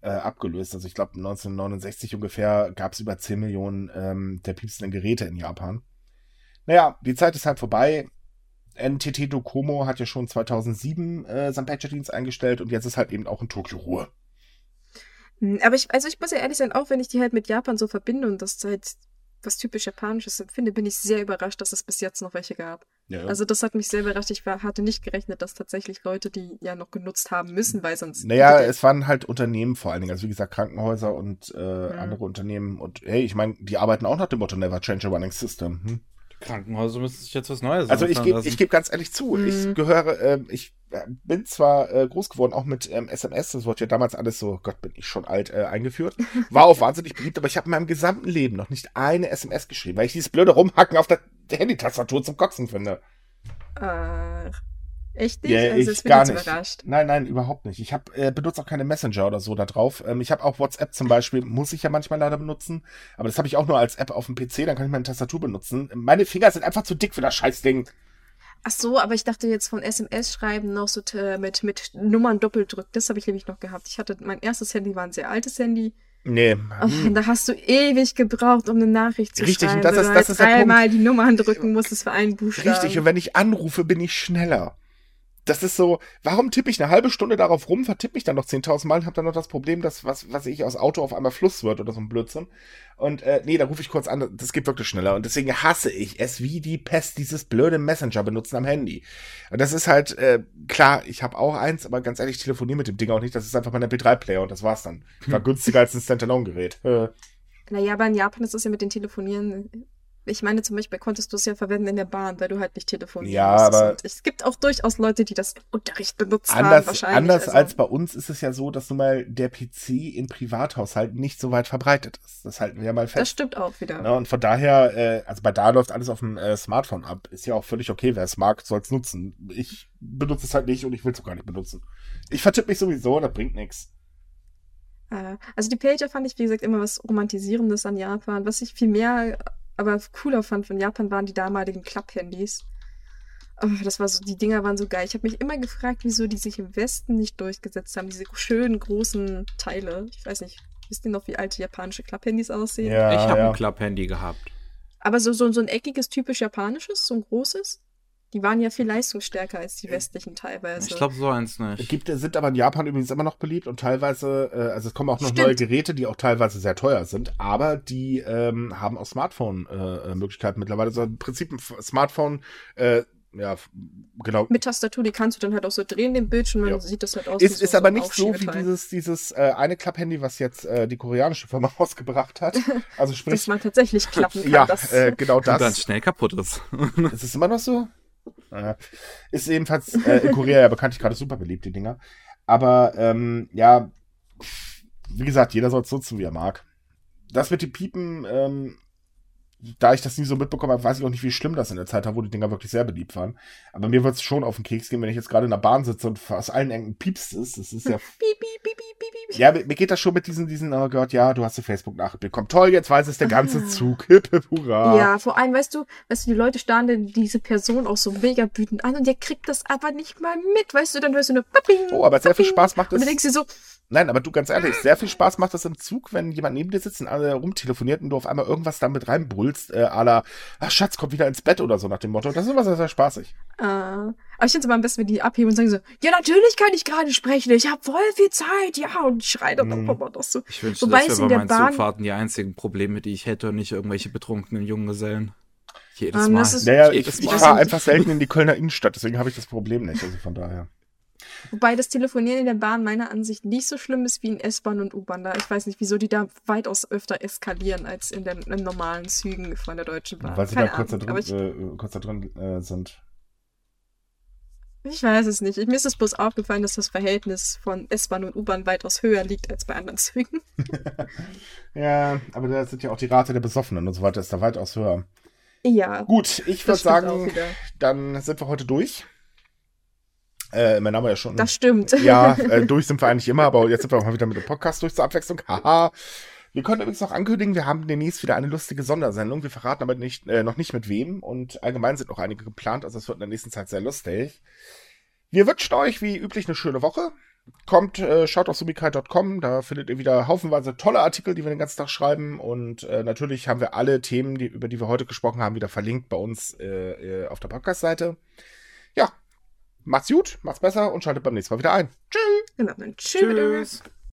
äh, abgelöst. Also ich glaube 1969 ungefähr gab es über 10 Millionen ähm, der piepsenden Geräte in Japan. Naja, die Zeit ist halt vorbei. NTT Docomo hat ja schon 2007 äh, seinen Pager-Dienst eingestellt und jetzt ist halt eben auch in Tokio Ruhe. Hm, aber ich, also ich muss ja ehrlich sein, auch wenn ich die halt mit Japan so verbinde und das halt was typisch Japanisches empfinde, bin ich sehr überrascht, dass es bis jetzt noch welche gab. Ja, ja. Also das hat mich sehr überrascht. Ich war, hatte nicht gerechnet, dass tatsächlich Leute die ja noch genutzt haben müssen, weil sonst. Naja, es waren halt Unternehmen vor allen Dingen, also wie gesagt Krankenhäuser und äh, ja. andere Unternehmen. Und hey, ich meine, die arbeiten auch nach dem Motto Never Change a Running System. Hm? Krankenhäuser müssen sich jetzt was Neues Also ich gebe geb ganz ehrlich zu, mhm. ich gehöre, äh, ich äh, bin zwar äh, groß geworden, auch mit ähm, SMS, das wurde ja damals alles so, Gott, bin ich schon alt, äh, eingeführt. War auch wahnsinnig beliebt, aber ich habe in meinem gesamten Leben noch nicht eine SMS geschrieben, weil ich dieses blöde Rumhacken auf der Handytastatur zum Kotzen finde. Ach. Echt nicht? Ja, also ich gar nicht. Überrascht. Nein, nein, überhaupt nicht. Ich habe äh, benutze auch keine Messenger oder so da drauf. Ähm, ich habe auch WhatsApp zum Beispiel, muss ich ja manchmal leider benutzen, aber das habe ich auch nur als App auf dem PC, dann kann ich meine Tastatur benutzen. Meine Finger sind einfach zu dick für das Scheißding. Ach so, aber ich dachte jetzt von SMS schreiben noch so mit mit Nummern doppelt drücken. Das habe ich nämlich noch gehabt. Ich hatte mein erstes Handy war ein sehr altes Handy. Nee. Oh, da hast du ewig gebraucht, um eine Nachricht zu Richtig, schreiben. Richtig, und das ist, das ist dreimal die Nummern drücken musstest für einen Buchstaben. Richtig, und wenn ich anrufe, bin ich schneller das ist so, warum tippe ich eine halbe Stunde darauf rum, vertippe mich dann noch 10.000 Mal und habe dann noch das Problem, dass was, was ich aus Auto auf einmal Fluss wird oder so ein Blödsinn. Und äh, nee, da rufe ich kurz an, das geht wirklich schneller. Und deswegen hasse ich es wie die Pest, dieses blöde Messenger benutzen am Handy. Und das ist halt, äh, klar, ich habe auch eins, aber ganz ehrlich, ich telefoniere mit dem Ding auch nicht. Das ist einfach mein MP3-Player und das war's dann. War günstiger als ein Standalone-Gerät. Naja, aber in Japan ist es ja mit den Telefonieren ich meine, zum Beispiel konntest du es ja verwenden in der Bahn, weil du halt nicht telefonieren Ja, aber und es gibt auch durchaus Leute, die das Unterricht benutzt anders, haben, wahrscheinlich. Anders also. als bei uns ist es ja so, dass nun mal der PC in Privathaushalten nicht so weit verbreitet ist. Das halten wir ja mal fest. Das stimmt auch wieder. Ja, und von daher, äh, also bei da läuft alles auf dem äh, Smartphone ab. Ist ja auch völlig okay, wer es mag, soll es nutzen. Ich benutze es halt nicht und ich will es auch gar nicht benutzen. Ich vertippe mich sowieso, das bringt nichts. Äh, also die Pager fand ich, wie gesagt, immer was Romantisierendes an Japan. Was ich viel mehr aber cooler fand von Japan waren die damaligen Klapphandys. Oh, das war so, die Dinger waren so geil. Ich habe mich immer gefragt, wieso die sich im Westen nicht durchgesetzt haben. Diese schönen großen Teile. Ich weiß nicht, wisst ihr noch, wie alte japanische Klapphandys aussehen? Ja, ich habe ja. ein Klapphandy gehabt. Aber so, so, so ein eckiges, typisch japanisches, so ein großes? Die waren ja viel leistungsstärker als die westlichen teilweise. Ich glaube so eins nicht. Gibt, sind aber in Japan übrigens immer noch beliebt und teilweise, äh, also es kommen auch noch Stimmt. neue Geräte, die auch teilweise sehr teuer sind, aber die ähm, haben auch Smartphone-Möglichkeiten äh, mittlerweile. Also im Prinzip ein Smartphone äh, ja, genau. Mit Tastatur, die kannst du dann halt auch so drehen, den Bildschirm, dann Ja. sieht das halt aus. wie Ist, ist aber nicht so wie dieses, dieses äh, eine Klapphandy, was jetzt äh, die koreanische Firma rausgebracht hat. Also Dass sprich, man tatsächlich klappen kann. ja, das, äh, genau Und dann das. schnell kaputt ist. Ist es immer noch so? Ist jedenfalls äh, in Korea ja bekanntlich gerade super beliebt, die Dinger. Aber ähm, ja, wie gesagt, jeder soll es nutzen, wie er mag. Das mit dem Piepen, ähm, da ich das nie so mitbekommen habe, weiß ich auch nicht, wie schlimm das in der Zeit war, wo die Dinger wirklich sehr beliebt waren. Aber mir wird es schon auf den Keks gehen, wenn ich jetzt gerade in der Bahn sitze und aus allen Ecken piepst ist. Das ist ja. Piep, piep, piep, piep, piep. Ja, mir geht das schon mit diesen, diesen, oh Gott, ja, du hast die Facebook-Nachricht bekommen. Toll, jetzt weiß es der ganze Ah. Zug. Hip, hip, hurra. Ja, vor allem, weißt du, weißt du, die Leute starren dann diese Person auch so mega wütend an und der kriegt das aber nicht mal mit, weißt du, dann hörst du nur Papping, Oh, aber sehr viel. Spaß macht Und es. dann denkst du so, Nein, aber du ganz ehrlich, sehr viel Spaß macht das im Zug, wenn jemand neben dir sitzt und alle rumtelefoniert und du auf einmal irgendwas damit reinbrüllst, äh, à la, ach Schatz, kommt wieder ins Bett oder so nach dem Motto. Das ist immer sehr, sehr spaßig. äh, aber ich finde es immer am besten, wenn die abheben und sagen so, ja, natürlich kann ich gerade sprechen, ich habe voll viel Zeit, ja, und ich schreie dann Mhm. auch immer das so. Ich wünschte, Wobei das wäre bei meinen Bahn- Zugfahrten die einzigen Probleme, die ich hätte und nicht irgendwelche betrunkenen Junggesellen. Jedes Ähm, Mal. das ist- Naja, ich, Jedes ich Mal. fahre einfach selten in die Kölner Innenstadt, deswegen habe ich das Problem nicht. Also von daher. Wobei das Telefonieren in der Bahn meiner Ansicht nicht so schlimm ist wie in S-Bahn und U-Bahn. Da ich weiß nicht, wieso die da weitaus öfter eskalieren als in den in normalen Zügen von der Deutschen Bahn. Weil sie da Keine kurz da Ahnung, aber ich, drin, äh, kurz da drin äh, sind. ich weiß es nicht. Mir ist es bloß aufgefallen, dass das Verhältnis von S-Bahn und U-Bahn weitaus höher liegt als bei anderen Zügen. Ja, aber da sind ja auch die Rate der Besoffenen und so weiter, ist da weitaus höher. Ja, Gut, ich würde sagen, dann sind wir heute durch. Äh, mein Name ja schon. Das stimmt. Ja, äh, durch sind wir eigentlich immer, aber jetzt sind wir auch mal wieder mit dem Podcast durch zur Abwechslung. Haha. Wir können übrigens noch ankündigen, wir haben demnächst wieder eine lustige Sondersendung. Wir verraten aber nicht, äh, noch nicht mit wem und allgemein sind noch einige geplant, also es wird in der nächsten Zeit sehr lustig. Wir wünschen euch wie üblich eine schöne Woche. Kommt, äh, schaut auf sumikai.com, da findet ihr wieder haufenweise tolle Artikel, die wir den ganzen Tag schreiben. Und äh, natürlich haben wir alle Themen, die, über die wir heute gesprochen haben, wieder verlinkt bei uns äh, äh, auf der Podcast-Seite. Ja, macht's gut, macht's besser und schaltet beim nächsten Mal wieder ein. Tschüss! Genau, tschüss. Tschüss.